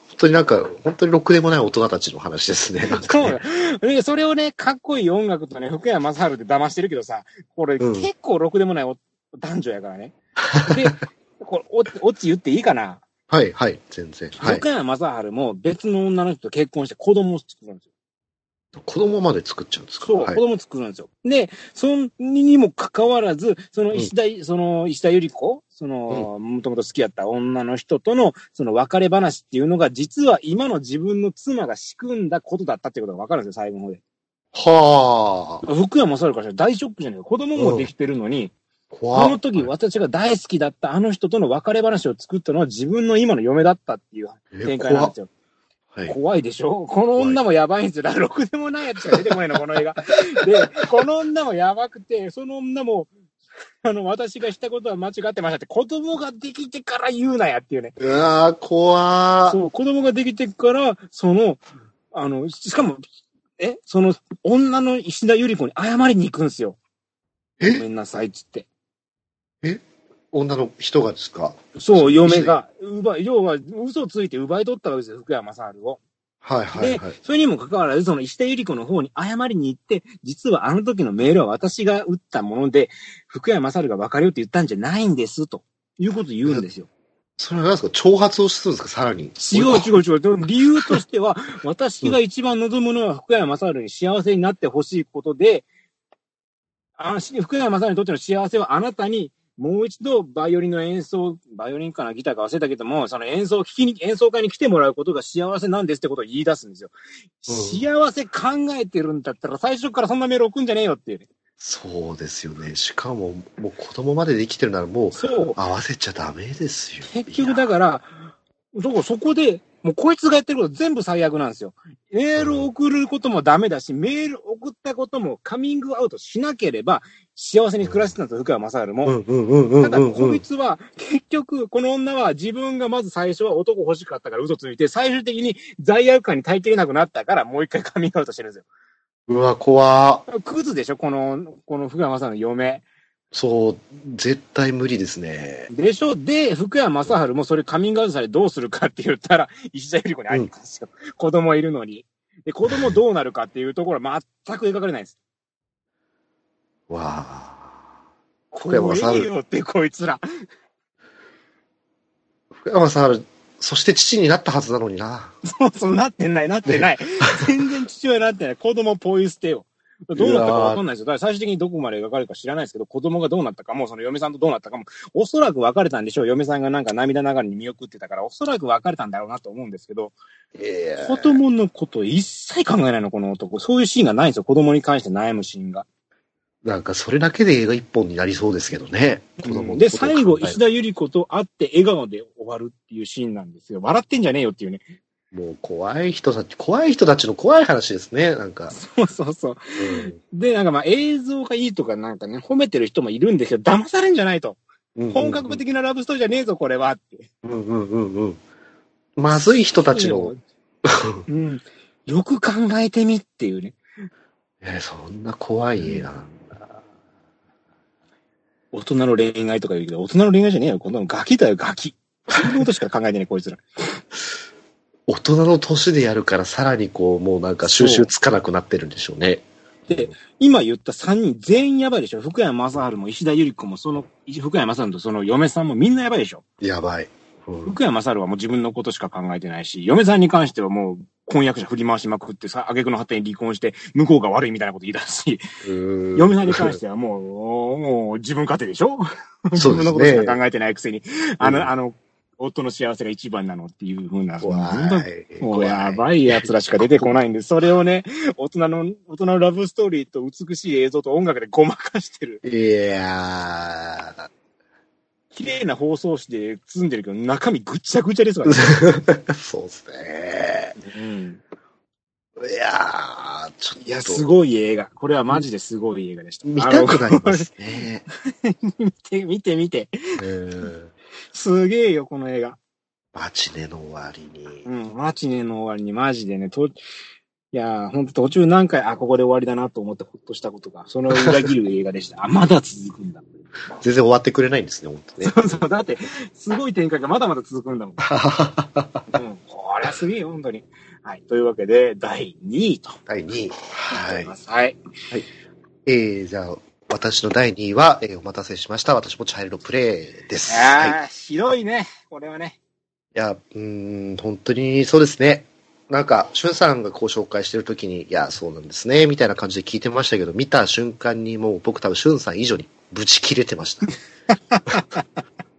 本当になんか、本当にろくでもない大人たちの話ですね。なんかそうそれをね、かっこいい音楽とね、福山雅治で騙してるけどさ、これ、うん結構ろくでもないお男女やからね。で、これ、お、オチ言っていいかな、はいはい、全然。はい福。山雅治も別の女の人と結婚して子供を作るんですよ。子供まで作っちゃうんですか？そう、はい子。供作るんですよ。で、それにもかかわらず、その石田、その石田ゆり子、その、もともと好きやった女の人との、その別れ話っていうのが、実は今の自分の妻が仕組んだことだったっていうことがわかるんですよ、最後の方で。はあ。福山雅治からしたら大ショックじゃないか。子供もできてるのに、怖あの時私が大好きだったあの人との別れ話を作ったのは自分の今の嫁だったっていう展開なんですよ。はい。怖いでしょ？この女もやばいんですよ。だからろくでもないやつしか出てこないの、この映画。で、この女もやばくて、その女も、あの、私がしたことは間違ってましたって、子供ができてから言うなやっていうね。うわー、怖ー。そう、子供ができてから、その、あの、しかも、え、その、女の石田ゆり子に謝りに行くんですよ。ごめえんなさい、っつって。女の人がですか？そう、嫁が、奪い、要は、嘘をついて奪い取ったわけですよ、福山雅治を。はいはいではい。、それにもかかわらず、その石田ゆり子の方に謝りに行って、実はあの時のメールは私が打ったもので、福山雅治が別れようって言ったんじゃないんです、ということを言うんですよ。それは何ですか？挑発をするんですか？さらに。違う違う違う。でも理由としては、私が一番望むのは福山雅治に幸せになってほしいことで、あ福山雅治にとっての幸せはあなたにもう一度バイオリンの演奏、バイオリンかなギターか忘れたけども、その演奏を聞きに、演奏会に来てもらうことが幸せなんですってことを言い出すんですよ。うん幸せ考えてるんだったら最初からそんなメール送んじゃねえよっていうね。そうですよね。しかも、もう子供までできてるならもうそう。合わせちゃダメですよ。結局だから、だからそこで、もうこいつがやってること全部最悪なんですよ。メールを送ることもダメだし、メール送ったこともカミングアウトしなければ幸せに暮らしてたんですよ、福山雅治も。うんうんうんうんただ、うんうん。こいつは、結局、この女は自分がまず最初は男欲しかったから嘘ついて、最終的に罪悪感に耐えきれなくなったから、もう一回カミングアウトしてるんですうわ、怖よ。クズでしょこの、この福山雅治の嫁。そう、絶対無理ですね。でしょ？で、福山雅治もそれカミングアウトされどうするかって言ったら、石田ゆり子に会いに行くんですよ。子供いるのに。で、子供どうなるかっていうところは全く描かれないんです。わあ。こ福山雅治いよって、こいつら。福山さん、そして父になったはずなのにな。そうそう、なってない、なってない。全然父親になってない。子供ポイ捨てよ。どうなったかわかんないですよ。だから最終的にどこまで描かれるか知らないですけど、子供がどうなったかも、その嫁さんとどうなったかも、おそらく別れたんでしょう。嫁さんがなんか涙ながらに見送ってたから、おそらく別れたんだろうなと思うんですけど、ええ子供のこと一切考えないの、この男。そういうシーンがないんですよ。子供に関して悩むシーンが。なんかそれだけで映画一本になりそうですけどね。子供ので、最後、石田ゆり子と会って笑顔で終わるっていうシーンなんですよ。笑ってんじゃねえよっていうね。もう怖い人たち、怖い人たちの怖い話ですね。なんか。そうそうそう。で、なんかまあ映像がいいとかなんかね、褒めてる人もいるんですけど、騙されんじゃないと。うん本格的なラブストーリーじゃねえぞ、これはって。うんうんうんうん。まずい人たちの、うん。よく考えてみっていうね。えーそんな怖い映画なんだ。大人の恋愛とか言うけど、大人の恋愛じゃねえよ。こんなのガキだよ、ガキ。そんなことしか考えてない、こいつら。大人の年でやるからさらにこう、もうなんか収集つかなくなってるんでしょうね。で、今言った3人全員やばいでしょ。福山雅治も石田ゆり子も、その、福山雅治とその嫁さんもみんなやばいでしょ。やばい。うん。福山雅治はもう自分のことしか考えてないし、嫁さんに関してはもう婚約者振り回しまくってさ、挙句の果てに離婚して、向こうが悪いみたいなこと言い出すし、嫁さんに関してはもう、もう自分勝手でしょ？自そうですね分のことしか考えてないくせに、あうん。の、あの、夫の幸せが一番なのっていうふうな。もうやばい奴らしか出てこないんで、それをね、大人の、大人のラブストーリーと美しい映像と音楽でごまかしてる。いやー、綺麗な放送紙で包んでるけど、中身ぐっちゃぐちゃですからね。そうですね。うん。いやー、ちょっと。いや、すごい映画。これはマジですごい映画でした。見たくなりますね。見て、見て、見て。うん。すげえよ、この映画。マチネの終わりに。うん。マチネの終わりにマジでね、と、いやー、ほんと途中何回、あ、ここで終わりだなと思ってほっとしたことが、その裏切る映画でした。あ、まだ続くんだ。全然終わってくれないんですね、本当ね。そうそう、だって、すごい展開がまだまだ続くんだもん。うん。これはすげえよ、本当に。はい。というわけで、第2位と。第2位。はい。はい。えー、じゃあ、私の第2位は、えーお待たせしました。私もチャイルドプレイです。はい。いああ、広いね。これはね。や、うーん、本当にそうですね。なんか、しゅんさんがこう紹介してるときに、いや、そうなんですね、みたいな感じで聞いてましたけど、見た瞬間にもう僕多分しゅんさん以上にブチ切れてました。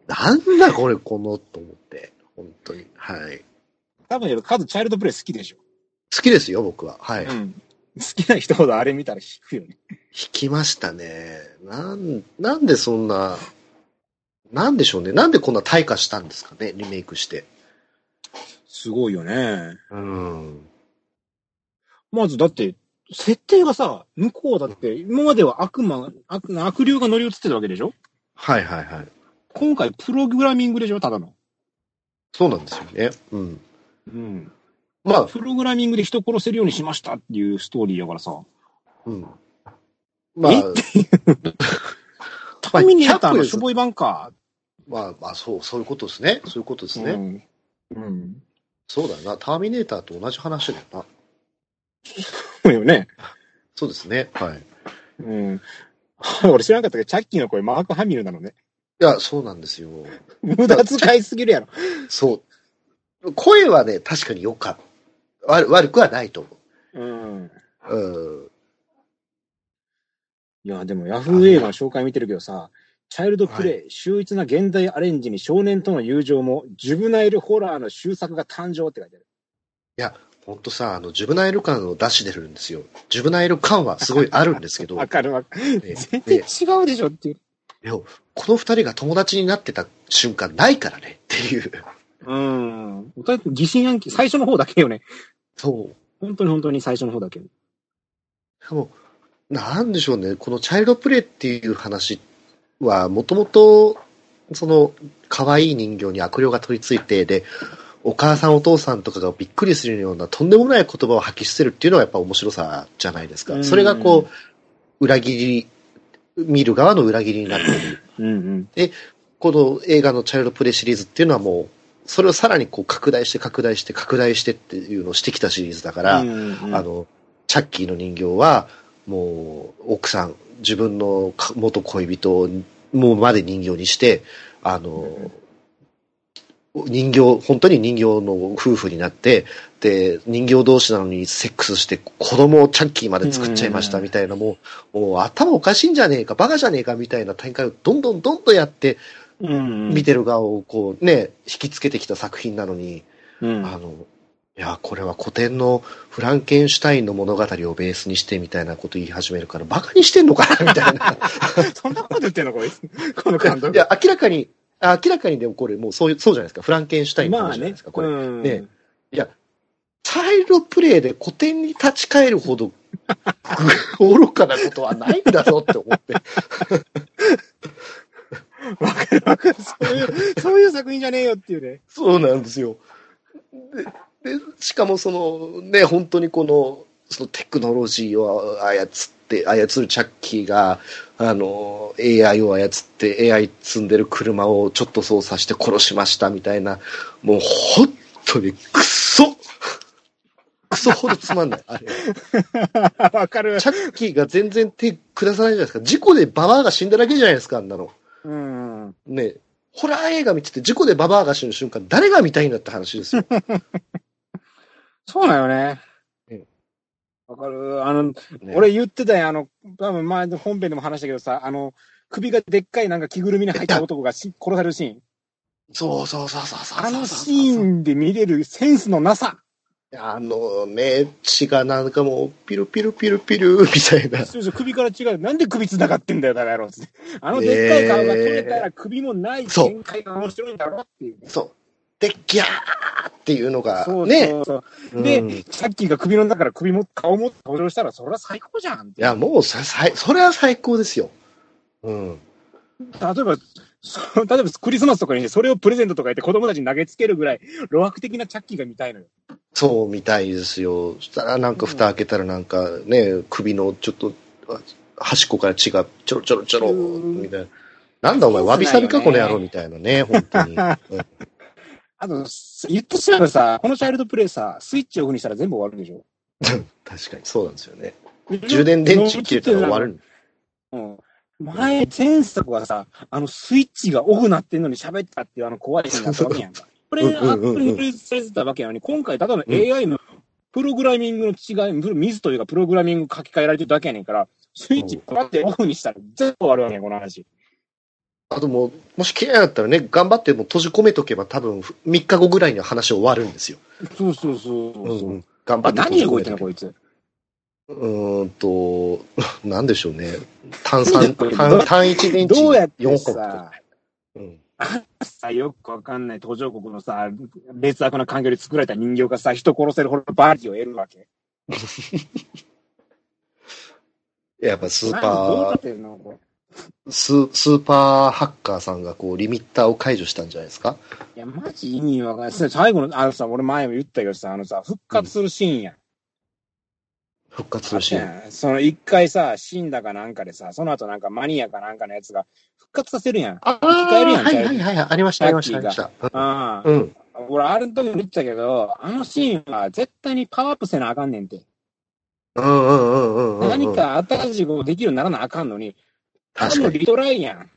なんだこれ、この、と思って。本当に。はい。多分、カズチャイルドプレイ好きでしょ。好きですよ、僕は。はい。うん。好きな人ほどあれ見たら引くよね。引きましたね。なん、なんでそんな、なんでしょうね。なんでこんな退化したんですかね、リメイクして。すごいよね。うん。まず、だって、設定がさ、向こうだって、今までは悪魔、悪悪霊が乗り移ってたわけでしょ？はいはいはい。今回、プログラミングでしょ？ただの。そうなんですよね。うん。うん。まあ、プログラミングで人殺せるようにしましたっていうストーリーだからさ。うん。まあ、ターミネーター100ですのしょぼい版か。まあ、まあ、そう、そういうことですね。そういうことですね。うん。うん。そうだな。ターミネーターと同じ話だよな。そうよね。そうですね。はい。うん。俺知らなかったけど、チャッキーの声、マーク・ハミルなのね。や、そうなんですよ。無駄遣いすぎるやろ。そう。声はね、確かに良かった。悪悪くはないと思うん。う。うん。いや、でもヤフー映画の紹介見てるけどさ、チャイルドプレイ、秀逸な現代アレンジに少年との友情も、ジュブナイルホラーの終作が誕生って書いてある。ほんとさ、あの、ジュブナイル感を出してるんですよ。ジュブナイル感はすごいあるんですけど、わかるわかる。ね全然違うでしょっていう。いやこの二人が友達になってた瞬間ないからねっていう。うん。お互い疑心暗鬼、最初の方だけよね。そう。本当に本当に最初の方だけ。しかも、なんでしょうね、このチャイルドプレイっていう話は、もともと、その、可愛い人形に悪霊が取り付いて、で、お母さんお父さんとかがびっくりするようなとんでもない言葉を吐き捨てるっていうのがやっぱ面白さじゃないですか。うんそれがこう、裏切り、見る側の裏切りになっている。うんうん。この映画のチャイルドプレイシリーズっていうのはもう、それをさらにこう拡大して拡大して拡大してっていうのをしてきたシリーズだから、うんうんあの、チャッキーの人形は、もう、奥さん、自分のか元恋人を、もうまで人形にして、あの、人形、本当に人形の夫婦になって、で、人形同士なのにセックスして子供をチャッキーまで作っちゃいましたみたいな、もう、もう頭おかしいんじゃねえか、バカじゃねえかみたいな大会をどんどんどんどんやって。見てる側をこうね、引きつけてきた作品なのに、うん。あの、いや、これは古典のフランケンシュタインの物語をベースにしてみたいなこと言い始めるから、バカにしてんのかなみたいな。そんなこと言ってんのこいつ。この監督。いや、明らかに、あ明らかにでもこれもうそういう、そうじゃないですか。フランケンシュタインのまあね話じゃないですか、。これ。うんねチャイルドプレイで古典に立ち返るほど、愚かなことはないんだぞって思って。わかるわかる。そういう、そういう作品じゃねえよっていうね。そうなんですよ。で、でしかもそのね、本当にこの、そのテクノロジーを操って、操るチャッキーが、あの、AI を操って AI 積んでる車をちょっと操作して殺しましたみたいな、もう本当にクソクソほどつまんない。あれ。わかる。チャッキーが全然手下さないじゃないですか。事故でババアが死んだだけじゃないですか、あんなの。うん。ねホラー映画見てて事故でババアが死ぬ瞬間、誰が見たいんだって話ですよ。そうだよねうん。わかる。あの、ね俺言ってたやん、あの、多分前の本編でも話したけどさ、あの、首がでっかいなんか着ぐるみに入った男がし 殺されるシーン。そうそうそうそう。あのシーンで見れるセンスのなさ。あのね、血がなんかもう、ピルピルピルピルみたいな。そうそう首から違う。なんで首繋がってんだよ、だからろ。つってあのでっかい顔が取れたら首もない展開が面白いんだろっていう。そう。で、ギャーっていうのが、そうね。そうそう。で、うんいさっきが首の中から首も顔も登場したら、それは最高じゃんって。や、もうさ、さいそれは最高ですよ。うん。例えば、そ例えばクリスマスとかにそれをプレゼントとか言って子供たちに投げつけるぐらい、露悪的なチャッキーが見たいのよ。そうみたいですよ。そしたらなんか蓋開けたらなんかね、首のちょっと、あ端っこから血がちょろちょろちょろ、うんみたいな。なんだお前、わびさびかこの野郎みたいなね、本当に。う んあと、言ってしまえばさ、このチャイルドプレイさ、スイッチオフにしたら全部終わるんでしょ？確かにそうなんですよね。充電電池切れたら終わる。うん。前、前作はさ、あの、スイッチがオフなってんのに喋ったっていうあの怖いシーンがあったわけやんか。これ、アップルにリリースされてたわけやのに、今回、ただの AI のプログラミングの違い、ミスというか、プログラミング書き換えられてるだけやねんから、スイッチパッてオフにしたら全部終わるわけやん、この話。あともう、もし嫌いだったらね、頑張ってもう閉じ込めとけば多分3日後ぐらいには話終わるんですよ。そうそうそうそう。うんうん頑張あって閉何動いてんの、こいつ。うーんと、なんでしょうね。単三、単単一電池どうやって4本さ、うん。さ、よくわかんない途上国のさ、劣悪な環境で作られた人形がさ、人殺せるほどのバージを得るわけ。やっぱスーパー、ススーパーハッカーさんがこう、リミッターを解除したんじゃないですか？いや、マジ意味わかんない。最後の、あのさ、俺前も言ったけどさ、あのさ、復活するシーンやん。復活するシーン？その一回さ、死んだかなんかでさ、その後なんかマニアかなんかのやつが復活させるやん。あ生き返るやんはいはいはいはい、ありました、ありました、ありましさた。ああ。うん。俺、あれの時も言ってたけど、あのシーンは絶対にパワーアップせなあかんねんて。うんうんうんうんうん。何か新しいことできるようにならなあかんのに、確かに。のリトライやん。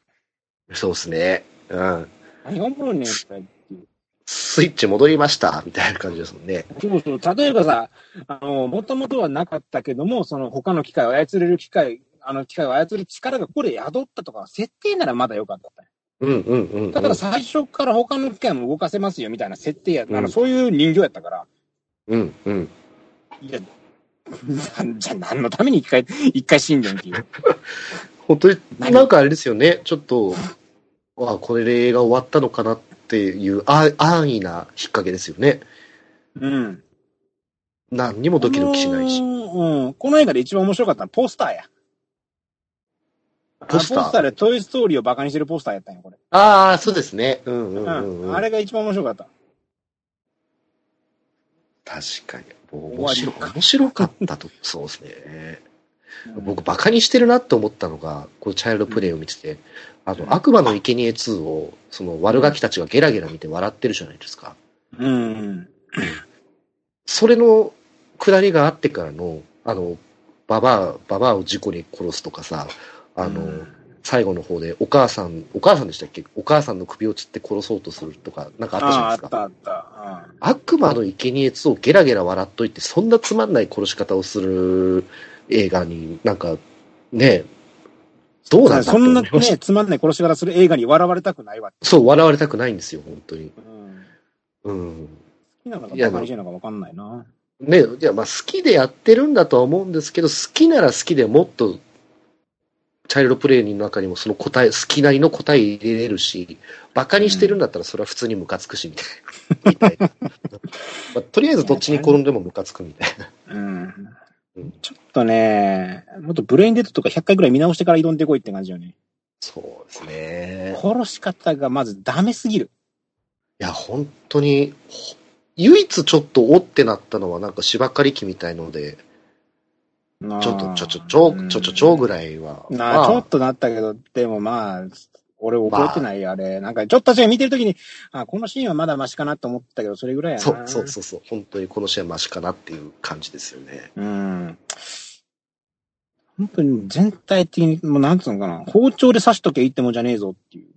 そうですね。うん。何がおもろいねん。スイッチ戻りました、みたいな感じですもんね。そうそう。例えばさ、あの、もともとはなかったけども、その他の機械を操れる機械、あの機械を操る力がここで宿ったとか、設定ならまだよかった。うんうんうん、うん。だから最初から他の機械も動かせますよみたいな設定や、あうんのそういう人形やったから、うんうん。いや、じゃあ何のために一回、一回死んでんっていう。本当に、何なんかあれですよね。ちょっと、あこれで映画終わったのかなっていう、あ安易な引っ掛けですよね。うん。何にもドキドキしないしうん。この映画で一番面白かったのはポスターや。ポスター？あポスターでトイストーリーをバカにしてるポスターやったんや、これ。ああ、そうですね。うんうんううん、うん。ん。あれが一番面白かった。確かに。面白面白かったと。そうですね。僕、バカにしてるなって思ったのが、このチャイルドプレイを見てて、あの、悪魔の生贄2を、その悪ガキたちがゲラゲラ見て笑ってるじゃないですか。うん。それの下りがあってからの、あの、ババア、ババアを事故に殺すとかさ、あの、うん最後の方でお母さん、お母さんでしたっけ？お母さんの首を吊って殺そうとするとか、なんかあったじゃないですか。あったあった。悪魔の生贄2をゲラゲラ笑っといて、そんなつまんない殺し方をする映画になんか、ね、どううん。なんだそんなね、つまんない殺し方する映画に笑われたくないわ。そう、笑われたくないんですよ、本当に。うん。うん。好きなのかバカにしてるのかわかんないな。ね、いや、まあ好きでやってるんだとは思うんですけど、好きなら好きでもっと、チャイルドプレイの中にもその答え、好きなりの答え入れれるし、バカにしてるんだったらそれは普通にムカつくし、みたいな。とりあえずどっちに転んでもムカつくみたいな。うんうん。ちょっとね、もっとブレインデッドとか100回ぐらい見直してから挑んでこいって感じよね。そうですね。殺し方がまずダメすぎる。いや、本当に、ほ唯一ちょっとおってなったのはなんか芝刈り機みたいので、ちちょっと、ちょ、ちょ、ちょ、ちょ、ちょ、ちょぐらいは。なまあ、ちょっとなったけど、でもまあ、俺覚えてない、あれ。なんか、ちょっと私が見てるときに、あ、このシーンはまだマシかなと思ったけど、それぐらいやな。そう、そうそうそう。本当にこの試合マシかなっていう感じですよね。うん。本当に全体的に、もうなんつうのかな、包丁で刺しとけいいってもんじゃねえぞっていう。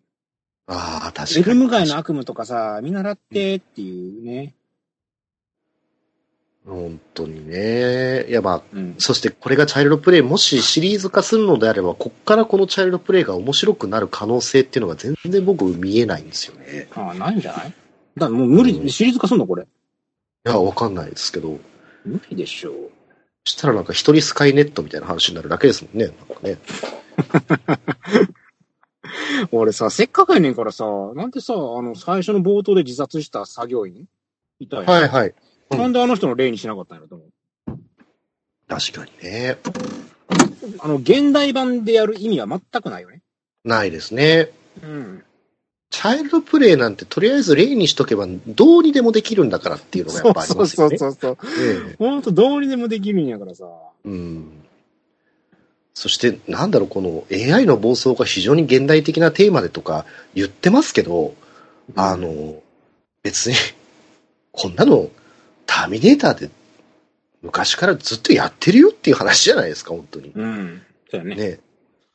ああ、確かに。エルム街の悪夢とかさ、見習ってっていうね。本当にね。いや、まあ、うん。そしてこれがチャイルドプレイ、もしシリーズ化するのであれば、こっからこのチャイルドプレイが面白くなる可能性っていうのが全然僕見えないんですよね。ああ、ないんじゃない？だからもう無理、うんシリーズ化すんのこれ？いや、わかんないですけど。無理でしょう。そしたらなんか一人スカイネットみたいな話になるだけですもんね。なんかね。俺さ、せっかくやねんからさ、なんでさ、あの、最初の冒頭で自殺した作業員？いたやん。はいはい。うんなんであの人の例にしなかったんやろと思う。確かにね。あの、現代版でやる意味は全くないよね。ないですね。うん。チャイルドプレイなんてとりあえず例にしとけばどうにでもできるんだからっていうのがやっぱありますよね。そうそうそう。ええほんと、どうにでもできるんやからさ。うん。そして、なんだろう、この AI の暴走が非常に現代的なテーマでとか言ってますけど、あの、別に、こんなの、ターミネーターで昔からずっとやってるよっていう話じゃないですか、本当に。うん。そうやね。ね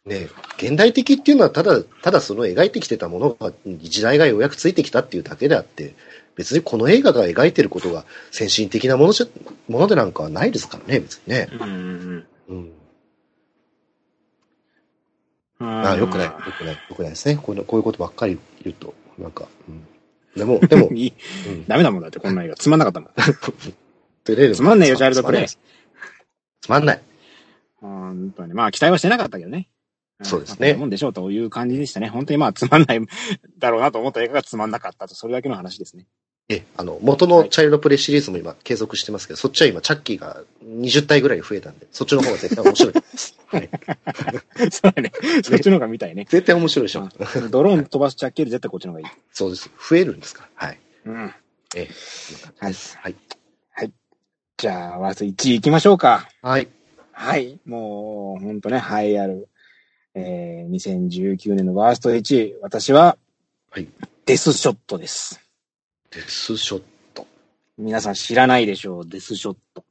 ね現代的っていうのはただ、ただその描いてきてたものが、時代がようやくついてきたっていうだけであって、別にこの映画が描いてることが先進的なものじゃ、ものでなんかはないですからね、別にね。うんうんうん。うん。あよくない、よくない、よくないですね。こういうのこういうことばっかり言うと、なんか、うん。でも、でも。ダメだもんだって、こんな映画。つまんなかったもん。つまんないよ、チャイルドプレイ。つまんない。本当に。まあ、期待はしてなかったけどね。んそうですねもんでしょうという感じでしたね。本当にまあ、つまんないだろうなと思った映画がつまんなかったと、それだけの話ですね。え、あの、元のチャイルドプレイシリーズも今継続してますけど、そっちは今、チャッキーが20体ぐらい増えたんで、そっちの方が絶対面白いです。はい。そうだね。そっちの方が見たいね。絶対面白いでしょ。ドローン飛ばしちゃっける絶対こっちの方がいい。そうです。増えるんですか？ら。はい。うん。ええ。はいはい。じゃあ、ワースト1位行きましょうか。はい。はい。もう、ほんとね、栄えある、えー、2019年のワースト1位。私は、はい。デスショットです。デスショット。皆さん知らないでしょう、デスショット。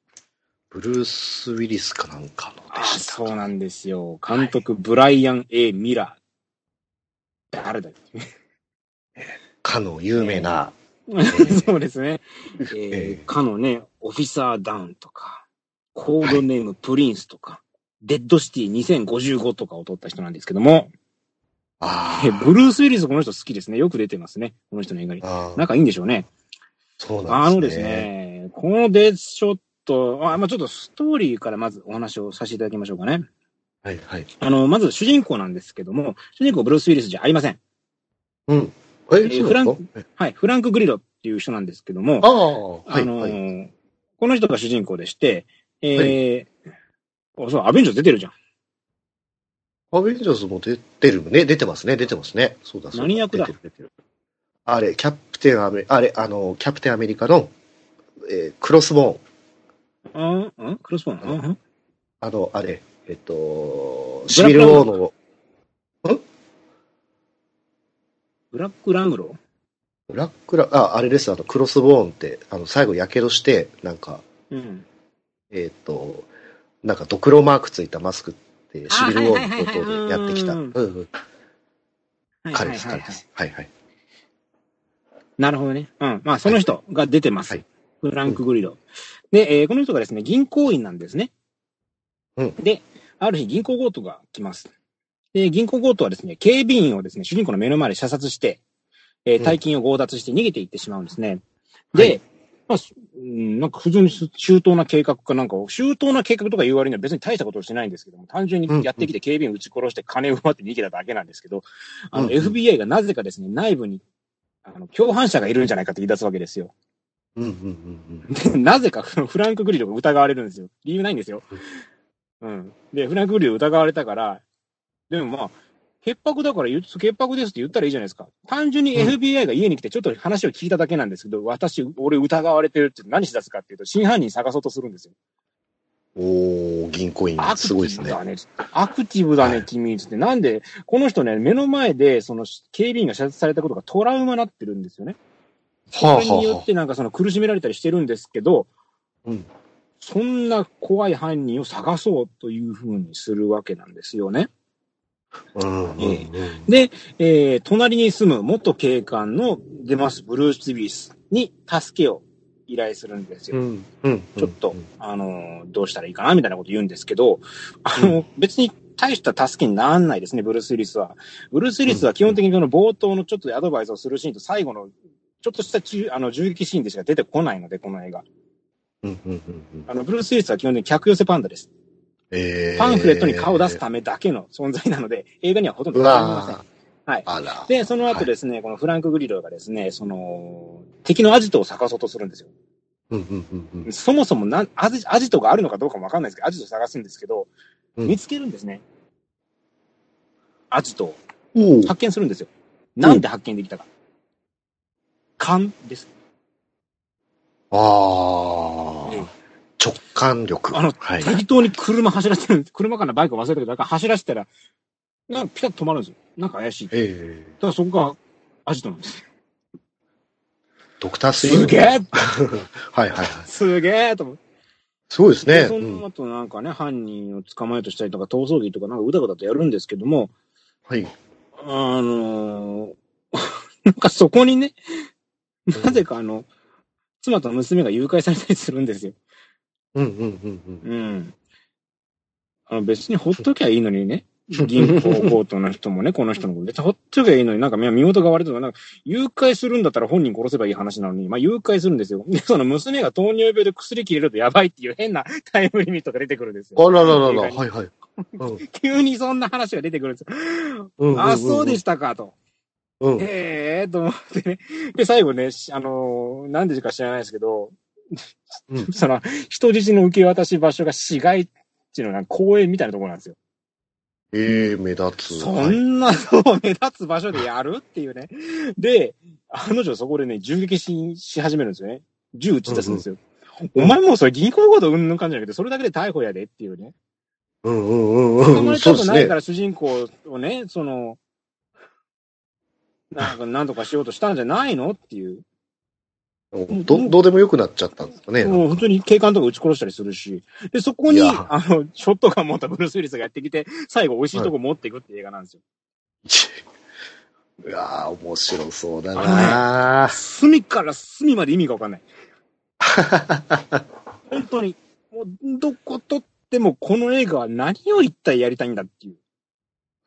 ブルース・ウィリスかなんかのあでした。そうなんですよ。監督、ブライアン・ A・ ミラ誰だよっていう。かの有名な、そうですね。えーええかのね、オフィサーダウンとか、コードネームプリンスとか、デッドシティ2055とかを取った人なんですけども、あえブルース・ウィリスこの人好きですね。よく出てますね。この人の映画に。仲いいんでしょうね。そうなんであのですすね。ね、このデスショット、あまあ、ちょっとストーリーからまずお話をさせていただきましょうかね。はいはい。あの、まず主人公なんですけども、主人公ブルース・ウィリスじゃありません。うん。え、ーそうなんですか？えはい、フランク・グリロっていう人なんですけども、ああ、はい、あのはい。ーこの人が主人公でして、えー、あそう、アベンジャーズ出てるじゃん。アベンジャーズも出てるね。出てますね。出てますね。そうだそうだ。何役だ？出てる出てるあれ、キャプテンアメ、あれ、あの、キャプテンアメリカの、えークロスボーン。うんうんクロスボーン？うんうんあの、あれ、えっと、ブシビルウォーの、ブラック・ラムロブラックラ、あ、あれです、あの、クロスボーンって、あの、最後、やけどして、なんか、うん。えっと、なんか、ドクロマークついたマスクって、シビルウォーでやってきた。あうんうん。はい彼です、彼です。はいはい。なるほどね。うん。まあ、その人が出てます。はいフランク・グリロ。で、えーこの人がですね、銀行員なんですね。うんで、ある日銀行強盗が来ます。で、銀行強盗はですね、警備員をですね、主人公の目の前で射殺して、えーうん大金を強奪して逃げていってしまうんですね。ではい、まあ、すうんなんか普通に周到な計画かなんかを、周到な計画とか言う割には別に大したことをしてないんですけども、単純にやってきて警備員を撃ち殺して金を奪って逃げただけなんですけど、あの、FBI がなぜかですね、内部に、あの、共犯者がいるんじゃないかって言い出すわけですよ。うんうんうんうん。なぜか フランク・グリルが疑われるんですよ。理由ないんですよ。うん。で、フランク・グリル疑われたから、でもまあ、潔白だから潔白ですって言ったらいいじゃないですか。単純にうん FBI が家に来てちょっと話を聞いただけなんですけど、私、俺疑われてるって何しだすかっていうと、真犯人探そうとするんですよ。おー、銀行員すごいですね。ィブだね。アクティブだね、はい君。つって。なんで、この人ね、目の前で、その、警備員が射殺されたことがトラウマになってるんですよね。はあそれによはってなんかその苦しめられたりしてるんですけど、うんそんな怖い犯人を探そうというふうにするわけなんですよね。で、えー隣に住む元警官の出ますブルース・ウィリスに助けを依頼するんですよ。うんうん。ちょっとうんあのーどうしたらいいかなみたいなこと言うんですけど、あの、別に大した助けにならないですね、ブルース・ウィリスは。ブルース・ウィリスは基本的にこの冒頭のちょっとアドバイスをするシーンと最後のちょっとした中あの銃撃シーンでしか出てこないので、この映画。あの、ブルース・ウィリスは基本的に客寄せパンダです。えーパンフレットに顔を出すためだけの存在なので、映画にはほとんどう出てきませんわ。はい。で、その後ですね、このフランク・グリロがですね、その、敵のアジトを探そうとするんですよ。うんうんうんうん。そもそもなんアジアジトがあるのかどうかもわかんないですけど、アジトを探すんですけど、うん見つけるんですね。アジトを発見するんですよ。なんで発見できたか。勘です。ああ。直感力。あのはい。適当に車走らせてる。車かなバイクを忘れたけど、走らせたら、なんかピタッと止まるんですよ。なんか怪しい。だかええ。らそこがアジトなんです。ドクタースすげえ はいはいはい。すげえと思って。すごいですね。で、その後なんかね、犯人を捕まえようとしたりとか、逃走劇とかなんかうだうだとやるんですけども、はい。あのー なんかそこにね、なぜかあの、妻と娘が誘拐されたりするんですよ。うんうんうんうん。うん。あの別にほっときゃいいのにね。銀行強盗の人もね、この人のこと。別にほっときゃいいのになんか身元が割れてとか、なんか誘拐するんだったら本人殺せばいい話なのに、まあ誘拐するんですよ。で、その娘が糖尿病で薬切れるとやばいっていう変なタイムリミットが出てくるんですよ。あらららら、映画にはいはい。うん 急にそんな話が出てくるんですよ。うんうんうんあ、そうでしたかと。うん。へえーと思ってね。で、最後ね、しあのーなんでか知らないですけど、うん その、人質の受け渡し場所が市街地のなんか公園みたいなところなんですよ。ええ、目立つ。そはいんなのを目立つ場所でやるっていうね。で、あの女そこでね、銃撃しし始めるんですよね。銃撃ち出すんですよ。うんお前もうそれ銀行強盗うんぬん感じじゃなくて、それだけで逮捕やでっていうね。うんうんうんうん。捕まえたくないか。ら主人公をね、その、なんか、なんとかしようとしたんじゃないのっていう。ど、どうでもよくなっちゃったんですかね。もう本当に警官とか撃ち殺したりするし、で、そこに、いやあの、ショットガン持ったブルース・ウィリスがやってきて、最後美味しいとこ持っていくっていう映画なんですよ。うわー面白そうだな隅から隅まで意味がわかんない。本当に。もう、どこ撮ってもこの映画は何を一体やりたいんだっていう。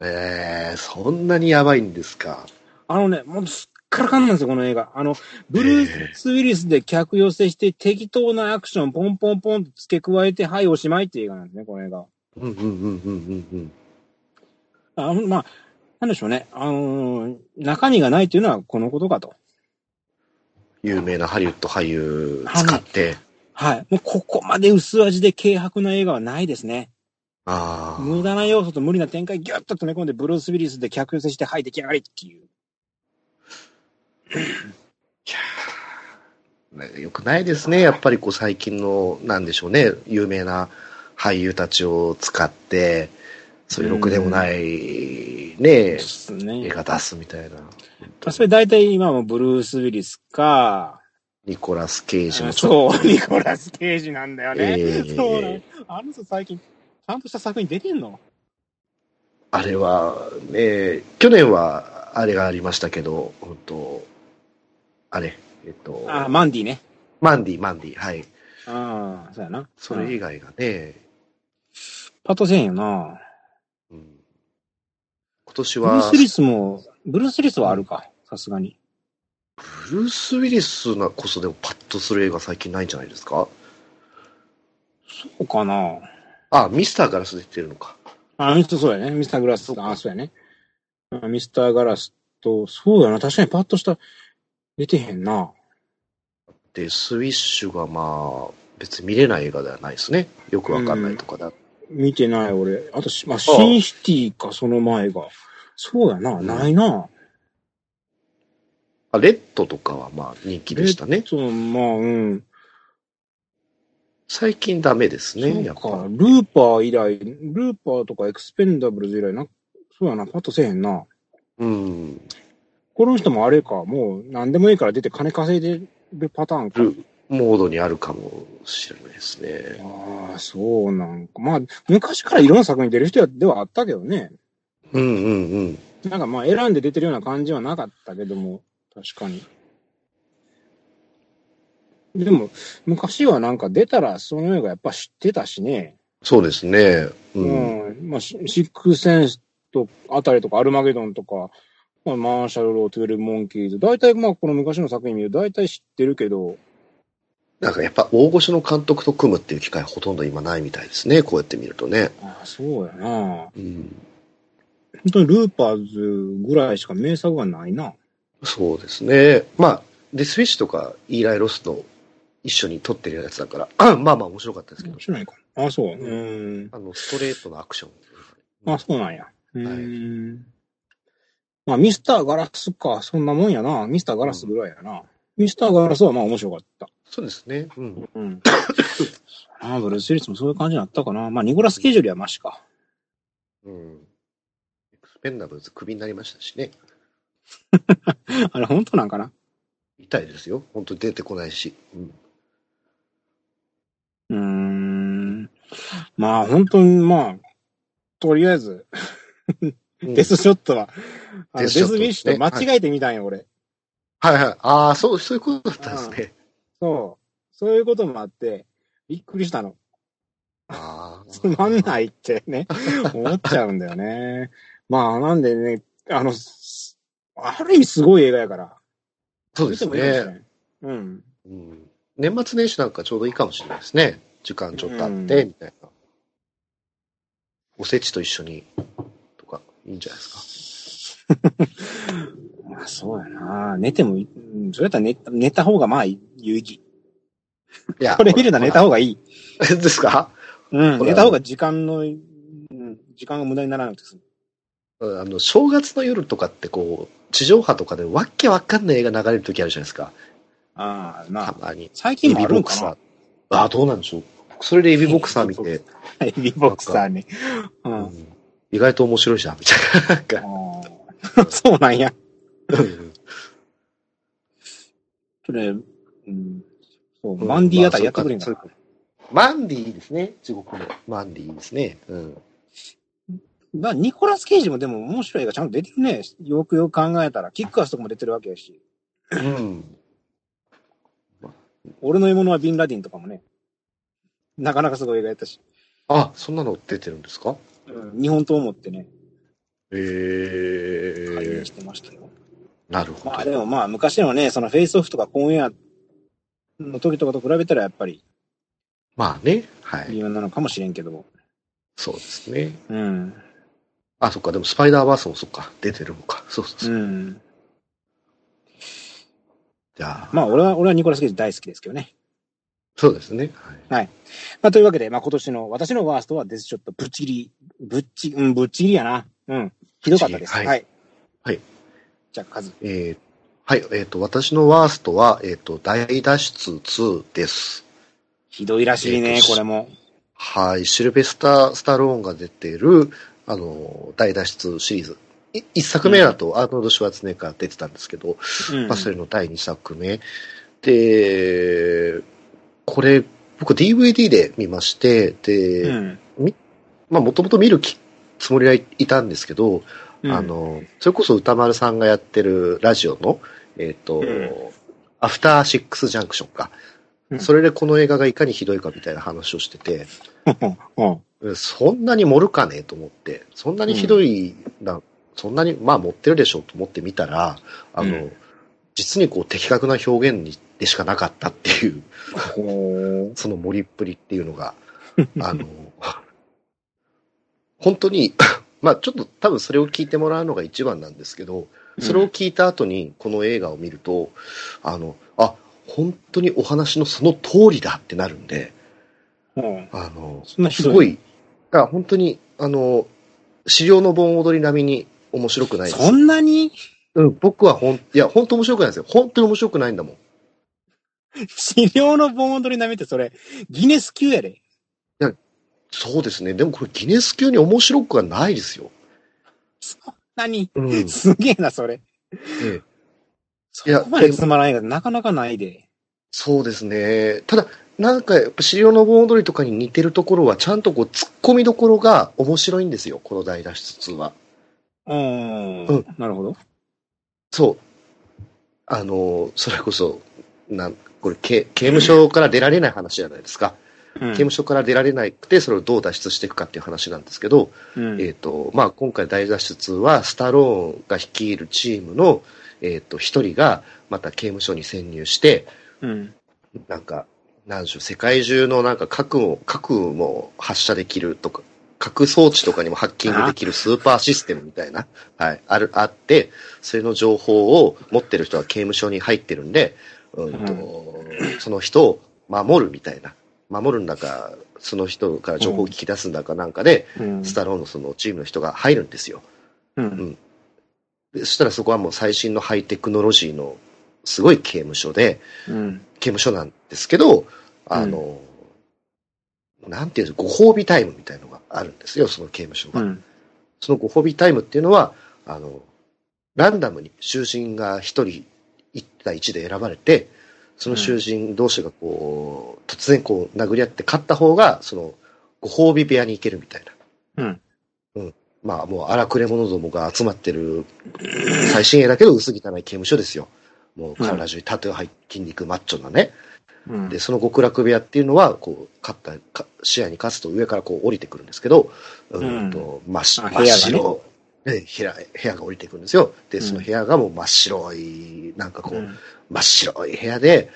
えー、そんなにやばいんですか。あのね、もうすっからかんなんですよ、この映画。あの、ブルース・ウィリスで客寄せして適当なアクションポンポンポンと付け加えて、はい、おしまいっていう映画なんですね、この映画。うんうんうんうんうんうん。あの、まあ、なんでしょうね。あのー中身がないというのはこのことかと。有名なハリウッド俳優使って。はい。もうここまで薄味で軽薄な映画はないですね。ああ。無駄な要素と無理な展開ギュッと詰め込んでブルース・ウィリスで客寄せして、はい、出来上がりっていう。ねよくないですね。やっぱりこう最近の、なんでしょうね、有名な俳優たちを使って、そういうろくでもない、ねで、す映ね。画出すみたいな。それ大体今もブルース・ウィリスか、ニコラス・ケイジもそう、ニコラス・ケイジなんだよと、ね。えーそうなのあの人最近、ちゃんとした作品出てんの？あれは、ね、去年はあれがありましたけど、本当あれ、えっと、あ、マンディね。マンディ、マンディ、はい。ああ、そうやな。それ以外がね、パッとせんよな。うん今年ブルーはス・ウィリスも、ブルース・ウィリスはあるか、さすがに。ブルース・ウィリスなこそでもパッとする映画最近ないんじゃないですか？そうかな。あ、ミスターガラス出てるのか。あ、ミスターそうやね。ミスター・グラス。あ、そうやね。あミスター・ガラスと、そうやな。確かにパッとした、出てへんな。で、スウィッシュがまあ、別に見れない映画ではないですね。よくわかんないとかだ。見てない俺。あと、まあ、シンシティか、その前が。そうやな。ないな。あレッドとかはまあ人気でしたね。そう、まあ、うん。最近ダメですね、やっ。ぱ。ルーパー以来、ルーパーとかエクスペンダブルズ以来な、そうやな。パッとせえへんな。うん。この人もあれか。もう、何でもいいから出て金稼いでるパターンか。ルモードにあるかもしれないですね。ああ、そうなんか。まあ、昔からいろんな作品出る人ではあったけどね。うんうんうん。なんかまあ、選んで出てるような感じはなかったけども、確かに。でも、昔はなんか出たらその映画やっぱ知ってたしね。そうですね。う。うんん。まあ、シシックスセンスとあたりとか、アルマゲドンとか、まあ、マーシャル・ロー、トゥエルブ・モンキーズ。大体まあ、この昔の作品見ると大体知ってるけど、なんかやっぱ大御所の監督と組むっていう機会ほとんど今ないみたいですね。こうやって見るとね。ああ、そうやな。本うん。当にルーパーズぐらいしか名作がないな。そうですね。まあ、デス・ウィッシュとかイーライ・ロスと一緒に撮ってるやつだから、まあまあ面白かったですけど面、白いかな。あ、そう。うん。あの、ストレートのアクション。あ、そうなんや。うーん。まあ、ミスターガラスか。そんなもんやな。ミスターガラスぐらいやな。ミスターガラスはまあ面白かった。そうですね。うん。うん。ああ、ブルース・ウィリスもそういう感じになったかな。まあ、ニコラス・ケイジよりはマシか。うん。エクスペンダブルズクビになりましたしね。あれ、本当なんかな？痛いですよ。本当に出てこないし。うん。うーん。まあ、本当に、まあ、とりあえず、うんデスショットは、あのデスデスショットウィッシュと間違えてみたんよ、俺。はいはい。ああ、そう、そういうことだったんですね。そう。そういうこともあって、びっくりしたの。ああ。つまんないってね、思っちゃうんだよね。まあ、なんでね、あの、すある意味すごい映画やから。そうです見てもいいかもしれね。うん。うん。年末年始なんかちょうどいいかもしれないですね。時間ちょっとあって、うんみたいな。おせちと一緒に、いいんじゃないですか。まあ、そうやな。寝てもそれやったら寝寝た方がまあ有意義。いやこれ見るなら寝た方がいい。ですか？うん。寝た方が時間の、うん、時間が無駄にならなくて済む。うんあの、正月の夜とかってこう、地上波とかでわっけわかんない映画流れる時あるじゃないですか。ああ、なあ。たまに。最近もあるんエビボクサーかな。。ああ、どうなんでしょう。それでエビボクサー見て、エビボクサーに。う。うんん意外と面白いじゃん、みたいな。そうなんや。うんそれ、うん。そう、マンディあたりやってくれんかな。マンディですね。中国のマンディですね。うん。まあ、ニコラス・ケイジもでも面白い映画ちゃんと出てるね。よくよく考えたら。キックアスとかも出てるわけやし。うん。俺の獲物はビンラディンとかもね。なかなかすごい映画やったし。あ、そんなの出てるんですか？うん、日本刀を持ってね、ええ開演してましたよ。なるほど。まあでもまあ昔のね、そのフェイスオフとかコンエアの時とかと比べたらやっぱりまあね。はい。微妙なのかもしれんけど。そうですね。うん。あ、そっか。でもスパイダーバースもそっか。出てるのか。そうそうそうう。ん。じゃあ、まあ俺は、俺はニコラス・ケイジ大好きですけどね。そうですね。はい。まあというわけで、まあ今年の私のワーストはデスショットぶっちぎり、ぶっち、うん、ぶっちぎりやな。うん。ひどかったです。はいはい。はい。じゃあ、数。えーはい。えっ、と、私のワーストは、えっ、と、大脱出2です。ひどいらしいねえっ、とこれも。はい。シルベスター・スタローンが出ている、あの、大脱出シリーズ。い一作目だと、アーノルド・シュワルツェネッガー出てたんですけど、うんまあ、それの第二作目。で、これ、僕 DVD で見まして、で、うん。まあ、もともと見るきつもりはいたんですけど、うん。あ、の、それこそ歌丸さんがやってるラジオの、えっ、と、うん。アフターシックスジャンクションか。うん。それでこの映画がいかにひどいかみたいな話をしてて、そんなに盛るかねと思って、そんなにひどいな、そんなに、まあ持ってるでしょうと思ってみたら、あの、うん実にこう的確な表現にでしかなかったっていう、ほその盛りっぷりっていうのが、あの、本当に、まあちょっと多分それを聞いてもらうのが一番なんですけど、うそれを聞いた後にこの映画を見ると、あの、あ、本当にお話のその通りだってなるんで、うん。あの、すごい、あ本当に、あの、資料の盆踊り並みに面白くないです。そんなに？うん、僕はほん、いや、本当面白くないですよ。本当に面白くないんだもん。資料の盆踊り並みってそれ、ギネス級やで。そうですね。でもこれギネス級に面白くはないですよ。そんなに、うん。えすげえな、それ。えそこまでつまらないがなかなかないで。そうですね。ただ、なんかやっぱ資料の盆踊りとかに似てるところは、ちゃんとこう、突っ込みどころが面白いんですよ。この大脱出2は。うん。うんなるほど。そう。あの、それこそ、なん、これ、刑刑務所から出られない話じゃないですか。うん刑務所から出られなくて、それをどう脱出していくかっていう話なんですけど、うんえっ、と、まあ、今回大脱出は、スタローンが率いるチームの、えっ、と、一人が、また刑務所に潜入して、うん。なんか、なんでしょう、世界中のなんか核を、核も発射できるとか、核装置とかにもハッキングできるスーパーシステムみたいな、はい、ある、あって、それの情報を持ってる人は刑務所に入ってるんで、うんと、その人を守るみたいな、守るんだか、その人から情報を聞き出すんだかなんかで、うん。スタローンのそのチームの人が入るんですよ。うん。でそしたらそこはもう最新のハイテクノロジーのすごい刑務所で、うん。刑務所なんですけど、あの、なんていうの、ご褒美タイムみたいのがあるんですよ、その刑務所が。うん。そのご褒美タイムっていうのは、あの、ランダムに囚人が一人一対一で選ばれて、その囚人同士がこう、突然こう殴り合って勝った方が、その、ご褒美部屋に行けるみたいな。うん。うん。まあもう荒くれ者どもが集まってる、最新鋭だけど薄汚い刑務所ですよ。もう体中にタトゥー入って筋肉マッチョなね。うん。で、その極楽部屋っていうのは、こう、勝ったか、視野に勝つと上からこう降りてくるんですけど、うんと、真っ白、部屋がね部屋、が降りてくるんですよ。で、その部屋がもう真っ白い、なんかこう、うん。真っ白い部屋で、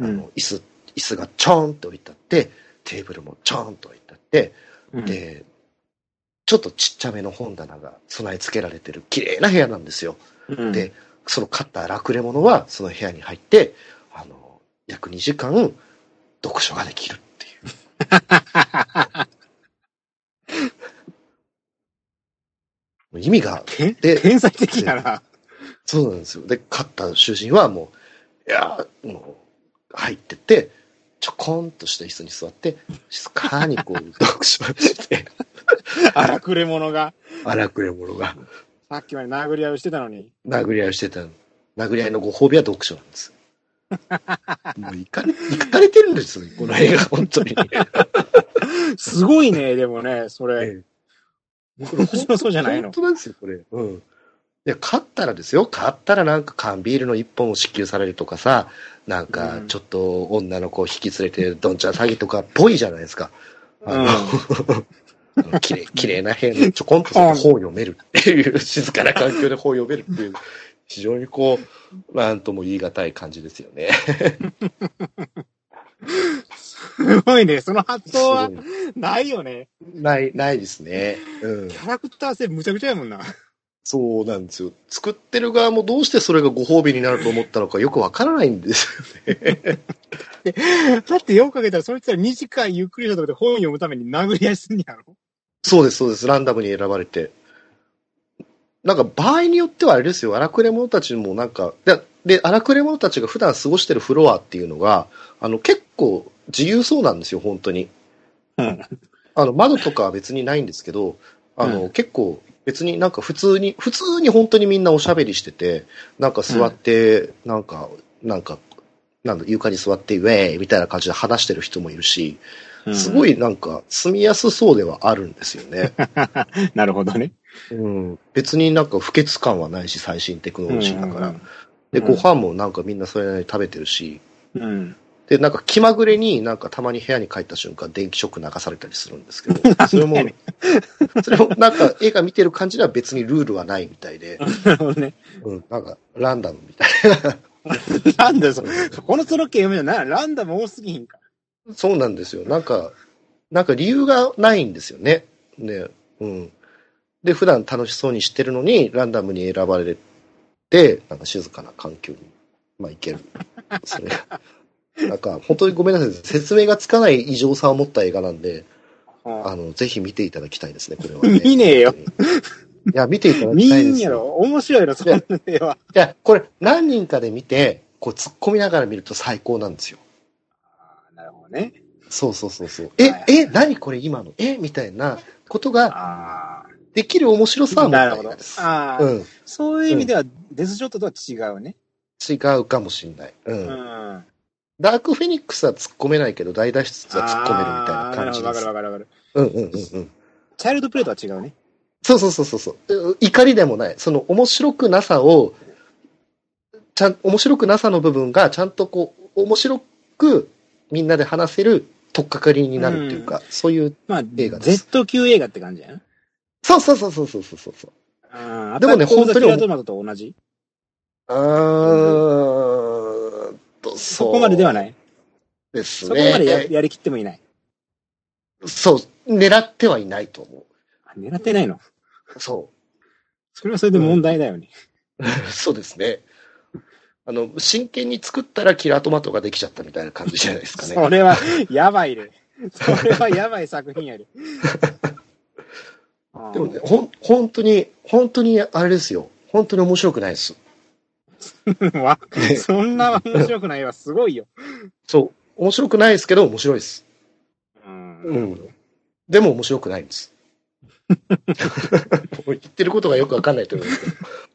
あうんの、椅子、椅子がちょーんって置いてあって、テーブルもちょーんと置いてあって、うん、で、ちょっとちっちゃめの本棚が備え付けられてる綺麗な部屋なんですよ。うん、で、その買った楽れ者はその部屋に入って、約2時間読書ができるっていう。意味が、天で天才的やな。そうなんですよ。で、勝った囚人はもう、いやー、もう、入ってって、ちょこんとした椅子に座って、静かにこう、読書して、荒くれ者が。荒くれ者がさっきまで殴り合いをしてたのに。殴り合いをしてたの。殴り合いのご褒美は読書なんです。もう、いかれ、いかれてるんですよ、この映画、本当に。すごいね、でもね、それ。え面白そうじゃないの本当なんですよ、これ。うん。いや、勝ったらですよ。勝ったらなんか缶ビールの一本を支給されるとかさ、なんかうんちょっと女の子を引き連れてどんちゃん詐欺とかっぽいじゃないですか。あの、綺麗、綺麗な部屋でちょこんと本を読めるっていう、静かな環境で本を読めるっていう、非常にこう、なんとも言い難い感じですよね。すごいね。その発想はないよね。ない、ないですね。うんキ。ャラクター性むちゃくちゃやもんな。そうなんですよ。作ってる側もどうしてそれがご褒美になると思ったのかよくわからないんですよね。だってよくかけたら、そいつら2時間ゆっくりしたとこで本読むために殴り合いすんやろそうです、そうです。ランダムに選ばれて。なんか場合によってはあれですよ。荒くれ者たちもなんか、で、で荒くれ者たちが普段過ごしてるフロアっていうのが、あの、結構自由そうなんですよ、本当に。うん。あの、窓とかは別にないんですけど、あの、うん結構別になんか普通に、普通に本当にみんなおしゃべりしてて、なんか座って、なんか、なんか、なんだ、床に座って、ウェーイみたいな感じで話してる人もいるし、すごい。いなんか住みやすそうではあるんですよね。なるほどね。うん。別になんか不潔感はないし、最新テクノロジーだから。んご飯もなんかみんなそれなりに食べてるし、うん。で、なんか気まぐれになんかたまに部屋に帰った瞬間電気ショック流されたりするんですけど、それもそれもなんか映画見てる感じでは別にルールはないみたいで、ね。うん、なんかランダムみたいなんだよ、そこのソロッケ読めるのな、ランダム多すぎひんか。な。そうなんですよ。なんか、なんか理由がないんですよね。ね、うん。で、普段楽しそうにしてるのに、ランダムに選ばれて、なんか静かな環境に、まあ、行ける。そ れなんか、本当にごめんなさい。説明がつかない異常さを持った映画なんで、あの、ぜひ見ていただきたいですね、これは、ね。見ねえよ。いや、見ていただ見きたいですよ。んやろ。面白いやろ、そんな絵は。いや、これ何人かで見て、こう突っ込みながら見ると最高なんですよ。なるほどね。そうそうそうそう。えはい、え、何これ今の？えみたいなことがあできる面白さあ。は持った映画で。す。ああ、うん。そういう意味では、デスショットとは違うね。違うかもしんない。う。うんん。ダークフェニックスは突っ込めないけど、大脱出は突っ込めるみたいな感じです。かるわかるわかる。うんうんうんうん。チャイルドプレイとは違うね。そうそうそうそうそうう。怒りでもない。その面白くなさを、ちゃん、面白くなさの部分がちゃんとこう、面白くみんなで話せる取っかかりになるっていうか、そういう、まあ、映画です Z 級映画って感じやな。そうそうそうそうそうそうそう。ああ、でもね本当にキラートマトと同じ？うーんと、そこまでではない？ですそこまでやね。やりきってもいない？そう、狙ってはいないと思あ狙ってないの？う。そそれはそれで問題だよね。う。そうですね。あの、真剣に作ったらキラートマトができちゃったみたいな感じじゃないですかね。それは、やばいで。それはやばい作品やで。でもね、ほん、本当に、本当にあれですよ。本当に面白くないです。わそんな面白くないわ。すごいよ。そう。面白くないですけど、面白いです。うんうん。でも面白くないんです。言ってることがよくわかんないと思いますけ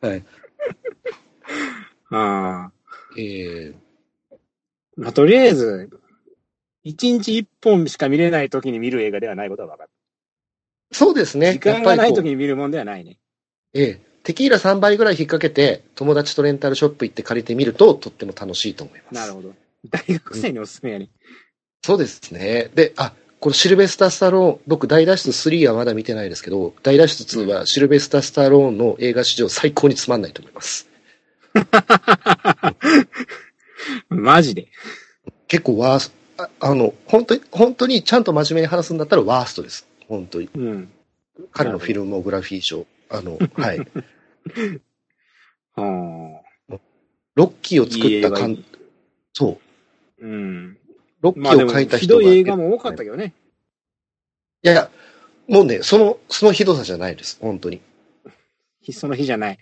ど。はい。ああ。えー、まあ、とりあえず、一日一本しか見れない時に見る映画ではないことは分かる。そうですね。時間がない時に見るもんではないね。ええ、テキーラ3倍ぐらい引っ掛けて、友達とレンタルショップ行って借りてみると、とっても楽しいと思います。なるほど。大学生におすすめやね。そうですね。で、あ、このシルベスター・スタローン、僕、大脱出3はまだ見てないですけど、大脱出2はシルベスター・スタローンの映画史上最高につまんないと思います。マジで。結構ワースト、ああの、本当に、本当にちゃんと真面目に話すんだったらワーストです。本当に。うん。彼のフィルモグラフィー賞。あの、はい。はロッキーをあ。作った監、そう。うん。ロッキーを書いたひ人が。どい映画も多かったけどね。いやいや、もうね、その、そのひどさじゃないです。本当に。その日じゃない。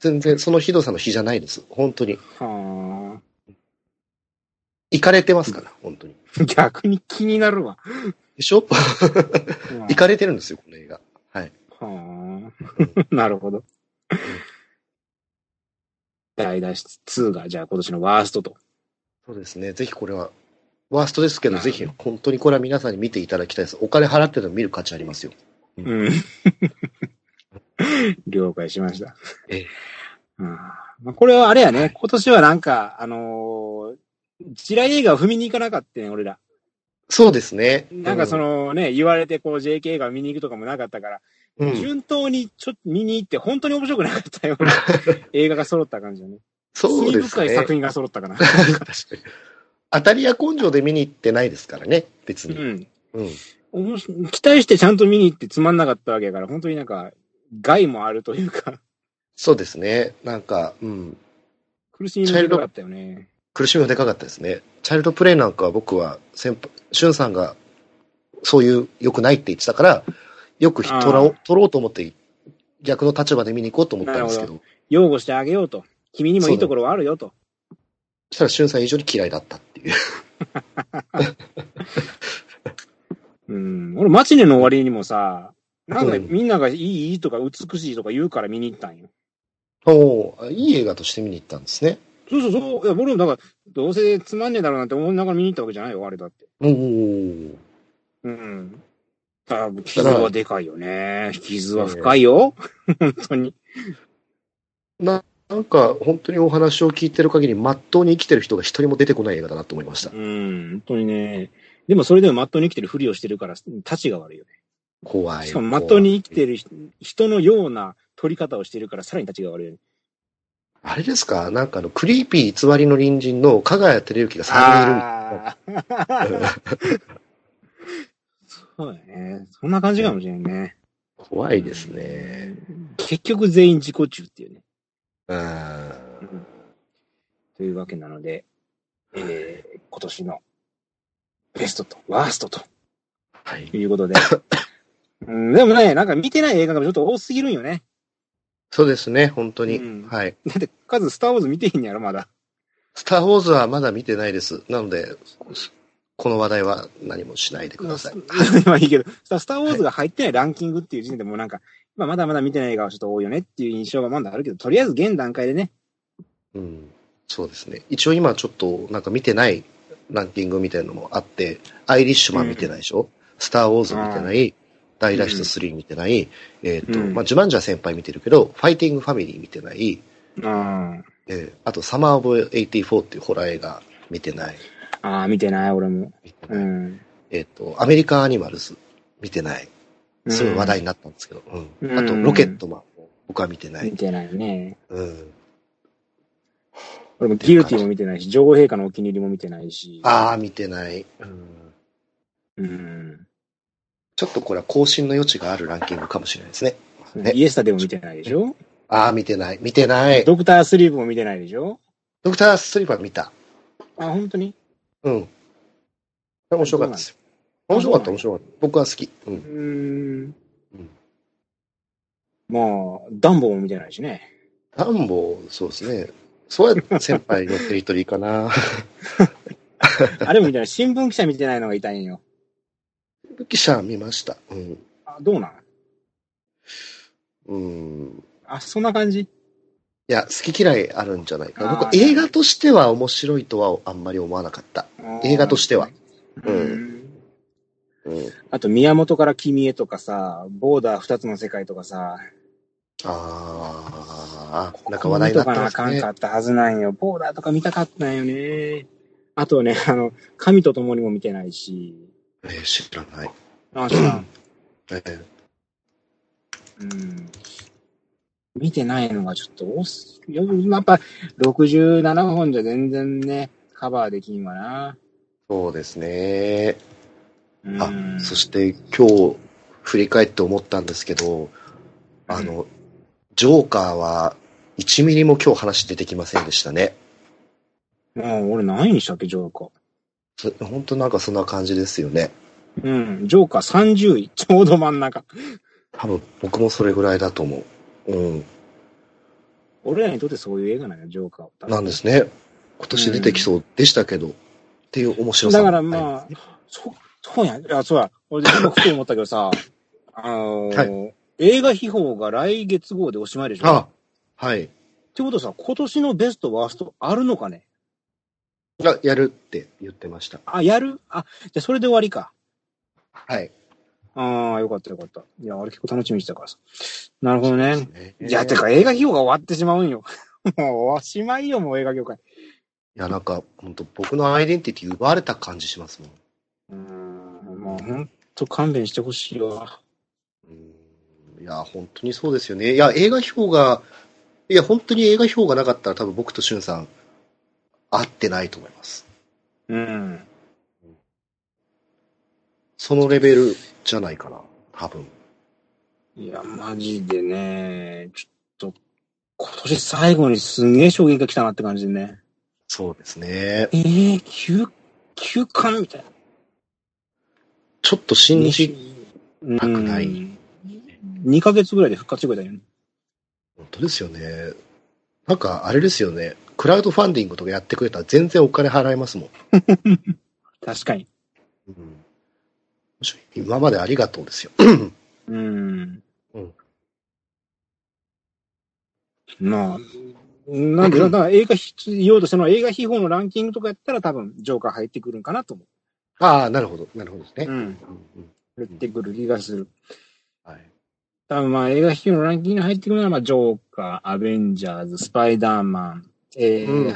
全然そのひどさの日じゃないです。本当に。は行かれてますから、本当に。あ。逆に気になるわ。でしょ？うん行かれてるんですよ、この映画。はい。はあ。なるほど。大脱出2が、じゃあ今年のワーストと。そうですね。ぜひこれは、ワーストですけどぜひ本当にこれは皆さんに見ていただきたいです。お金払ってでも見る価値ありますよ。うん。了解しました。ええうんまあ、これはあれやね、今年はなんか、あのー、地雷映画を踏みに行かなかったね、俺ら。そうですね。なんかそのね、言われてこう JK 映画を見に行くとかもなかったから、うん、うん順当にちょっと見に行って本当に面白くなかったような 映画が揃った感じだね。そうですね。深い作品が揃ったかな。確かに。当たりや根性で見に行ってないですからね、別に。うん。うん。おもし期待してちゃんと見に行ってつまんなかったわけやから、本当になんか、害もあるというか、そうですね。なんか、うん。苦しみもでかかったよね。苦しみがでかかったですね。チャイルドプレイなんかは僕は先輩、しゅんさんがそういう良くないって言ってたから、よく取あろうー取ろうと思って逆の立場で見に行こうと思ったんですけど、擁護してあげようと。君にもいいところはあるよと。そしたらしゅんさん以上に嫌いだったっていう。うん。俺、マチネの終わりにもさ、なんかうんみんながいいいいとか美しいとか言うから見に行ったんよ。おーいい映画として見に行ったんですね。そうそうそう。いや、俺もだから、どうせつまんねえだろうなって思いながら見に行ったわけじゃないよ、あれだって。おーうん。だから傷はでかいよね。傷は深いよ。本当に。ななんか、本当にお話を聞いてる限り、まっとうに生きてる人が一人も出てこない映画だなと思いましたう。ん、本当にね。でもそれでもまっとうに生きてるふりをしてるから、立ちが悪いよね。怖い。しかもまっとうに生きてる人人のような取り方をしてるから、さらに立ちが悪いよね。あれですか？なんかあの、クリーピー偽りの隣人の加賀谷照之が3人いるみたいなあー そうだね。そんな感じかもしれんね。怖いですね。結局全員自己中っていうね。うん。というわけなので、えー、今年のベストとワーストとはい。いうことで。うん、でもね、なんか見てない映画がちょっと多すぎるんよね。そうですね、本当に。うんはい。だって、数スターウォーズ見てへんやろ、まだ。スター・ウォーズはまだ見てないです。なので、この話題は何もしないでください。まあいいけど、スタスターウォーズが入ってないランキングっていう時点でもうなんか、まあまだまだ見てない映画はちょっと多いよねっていう印象がまだあるけど、とりあえず現段階でね。うん。そうですね。一応今ちょっとなんか見てないランキングみたいなのもあって、アイリッシュマン見てないでしょ、スター・ウォーズ見てない、大脱出3見てない、えっ、と、うんまあ、ジュマンジャ先輩見てるけど、ファイティングファミリー見てない、うん。えーあとサマー・オブ・84っていうホラー映画見てない。ああ、見てない、俺も。うん。えっ、と、アメリカン・アニマルズ見てない。すごい話題になったんですけど。うん。うんあと、ロケットマンも僕は見てない。見てないね。うん。俺もギルティも見てないし、女王陛下のお気に入りも見てないし。ああ、見てない。うん。うん。ちょっとこれは更新の余地があるランキングかもしれないですね。ねイエスタでも見てないでしょ？ああ、見てない。見てない。ドクタースリープも見てないでしょ？ドクタースリーパー見た。あ、本当に？うん。面白かったですよ。面白かった、面白かった。僕は好き。う。ん。うんまあ、ダンボも見てないしね。ダンボ、そうですね。そうやって先輩のテリトリーかな。あれも見てない。新聞記者見てないのが痛いんよ。記者見ました。うん。あ、どうなん？うん。あ、そんな感じ？いや、好き嫌いあるんじゃないか僕、映画としては面白いとはあんまり思わなかった。映画としては。ううんん。うん。あと、宮本から君へとかさ、ボーダー二つの世界とかさ、ああ、なんか話題になってますね見とかなあかんか。ったはずなんよ。ボーダーとか見たかったんよね。あとね、あの、神と共にも見てないし、えー知らない。あ、知らん。えーうん。見てないのがちょっと多す、やっぱ67本じゃ全然ね、カバーできんわな。そうですね。うんあ、そして今日振り返って思ったんですけど、あの、ジョーカーは1ミリも今日話出てきませんでしたね。うん、俺何位にしたっけ、ジョーカー。そ本当なんかそんな感じですよね。うん、ジョーカー30位、ちょうど真ん中。多分僕もそれぐらいだと思う。うん。俺らにとってそういう映画なんよ、ジョーカーは。なんですね。今年出てきそうでしたけど、っていう面白さだからまあ、そ、そうや、いや、そうや。俺で今ふと思ったけどさ、あのー映画秘宝が来月号でおしまいでしょ？あ、はい。ってことはさ、今年のベストワーストあるのかね？がやるって言ってました。あ、やる？あ、じゃあそれで終わりか。はい。ああ、よかったよかった。いや、あれ結構楽しみにしてたからさ。なるほどね。ねいや、てか映画費用が終わってしまうんよ。もうおしまいよ、もう映画業界。いや、なんか、本当僕のアイデンティティ奪われた感じしますもん。うーん、もうほんと勘弁してほしいわ。うんいや、本当にそうですよね。いや、映画表が、いや、本当に映画表がなかったら多分僕としゅんさん、合ってないと思います。うん。そのレベルじゃないかな、多分。いや、マジでね、ちょっと、今年最後にすんげえ衝撃が来たなって感じでね。そうですね。えー、休、休館みたいな。ちょっと信じ、たくない2ヶ月ぐらいで復活してくれたよね。本当ですよね。なんか、あれですよね。クラウドファンディングとかやってくれたら全然お金払えますもん。確かに。うん、今までありがとうですよ。うん。うんまあ、なんで、だから映画費、言おうとしたのは映画費用のランキングとかやったら多分、ジョーカー入ってくるんかなと思ああ、なるほど、なるほどですね。う。うん。入ってくる気がする。はい。多分まあ映画費用のランキングに入ってくるのは、まあ、ジョーカー、アベンジャーズ、スパイダーマン、えー、うん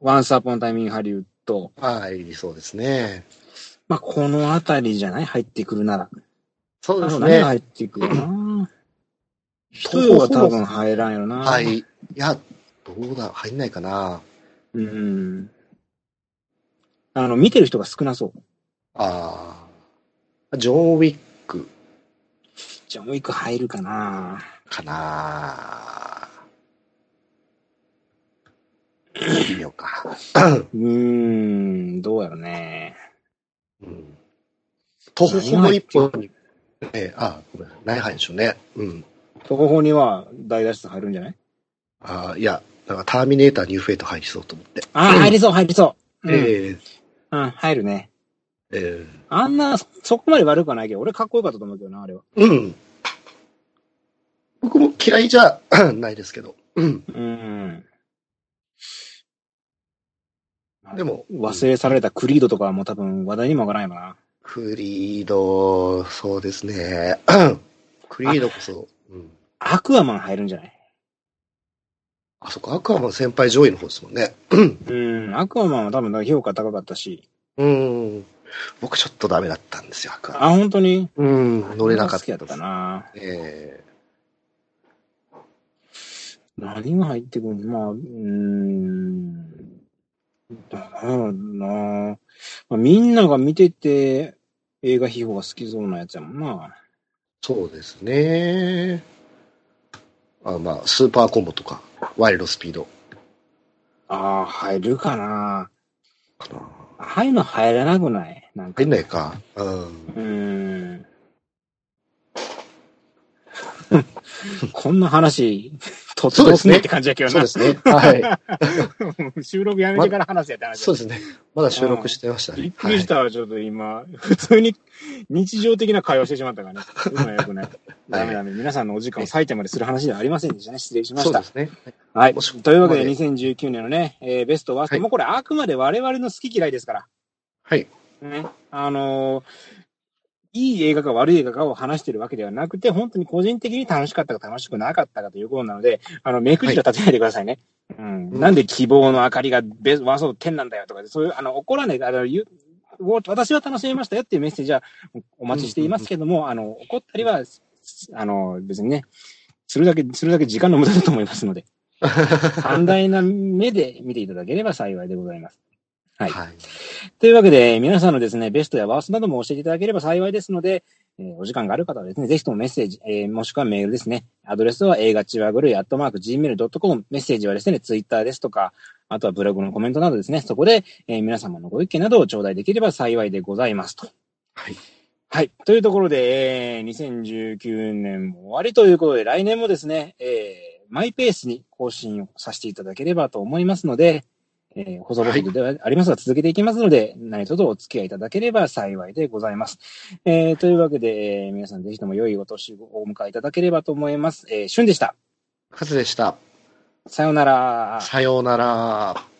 ワンサーポンタイミングハリウッド。はい、そうですね。まあ、このあたりじゃない？入ってくるなら。そうですあの何。入ってくるかな人よは多分入らんよな。はい。いや、どうだ、入んないかな。うん。あの、見てる人が少なそう。ああ。ジョン・ウィックじゃあもう一個入るかな。かな。見ようか。うーん、どうやろね。うん。徒歩の一本に、えあ、ごめんなさい。何入るんでしょうね。うん。特報には大脱出入るんじゃない？あいや、なんかターミネーターニューフェイト入りそうと思って。ああ、入りそう、入りそう。うん、ええうん、入るね。えあんな、そそこまで悪くはないけど、俺かっこよかったと思うけどな、あれは。えうん。僕も嫌いじゃないですけど。うん。うん。でも忘れ去られたクリードとかはもう多分話題にも上がらないもんな。クリード、そうですね。クリードこそ、うん。アクアマン入るんじゃない？あそこ、アクアマン先輩上位の方ですもんね。うん、アクアマンは多分評価高かったし。うん。僕ちょっとダメだったんですよ、アクアマン。あ、本当に？うん、乗れなかった。好きだったな。え何が入ってくるの？まあ、うーん。だろうな。まあ、みんなが見てて、映画秘宝が好きそうなやつやもんな。そうですね。あまあ、スーパーコンボとか、ワイルドスピードああ、入るかな。かな。ああいうの入らなくない？なんか。入んないか。うん。うーん。こんな話、とってもすねって感じやけどな。そうですね。はい。収録やめてから話せやって話そうですね。まだ収録してましたね。びっくりしたわ、ちょっと今。普通に日常的な会話してしまったからね。そういうのはよくな い。ダメダメ。皆さんのお時間を割いてまでする話ではありませんでしたね。失礼しましたはいそうで。すね。はい。というわけで、ここ2019年のね、えーベストワースト、はいもうこれあくまで我々の好き嫌いですから。はい。ね。あのーいい映画か悪い映画かを話してるわけではなくて、本当に個人的に楽しかったか楽しくなかったかということなので、あの、目くじを立てないでくださいね。うん。うんなんで希望の明かりがベスワースト10なんだよとか、そういう、あの、怒らない、あの、言う私は楽しめましたよっていうメッセージはお待ちしていますけども、あの、怒ったりは、あの、別にね、するだけ、するだけ時間の無駄だと思いますので、寛大な目で見ていただければ幸いでございます。はいはい。というわけで、皆さんのですね、ベストやワーストなども教えていただければ幸いですので、えーお時間がある方はですね、ぜひともメッセージ、えーもしくはメールですね。アドレスは映画ちわぐるい、アットマーク、gmail.com、メッセージはですね、ツイッターですとか、あとはブログのコメントなどですね、そこで、えー皆様のご意見などを頂戴できれば幸いでございますと。はい。はい。というところで、えー2019年も終わりということで、来年もですね、えーマイペースに更新をさせていただければと思いますので、えー、細々ではありますが続けていきますので、何卒お付き合いいただければ幸いでございます。えー、というわけで、えー皆さんぜひとも良いお年をお迎えいただければと思います。えー、旬でした。カズでした。さようなら。さようなら。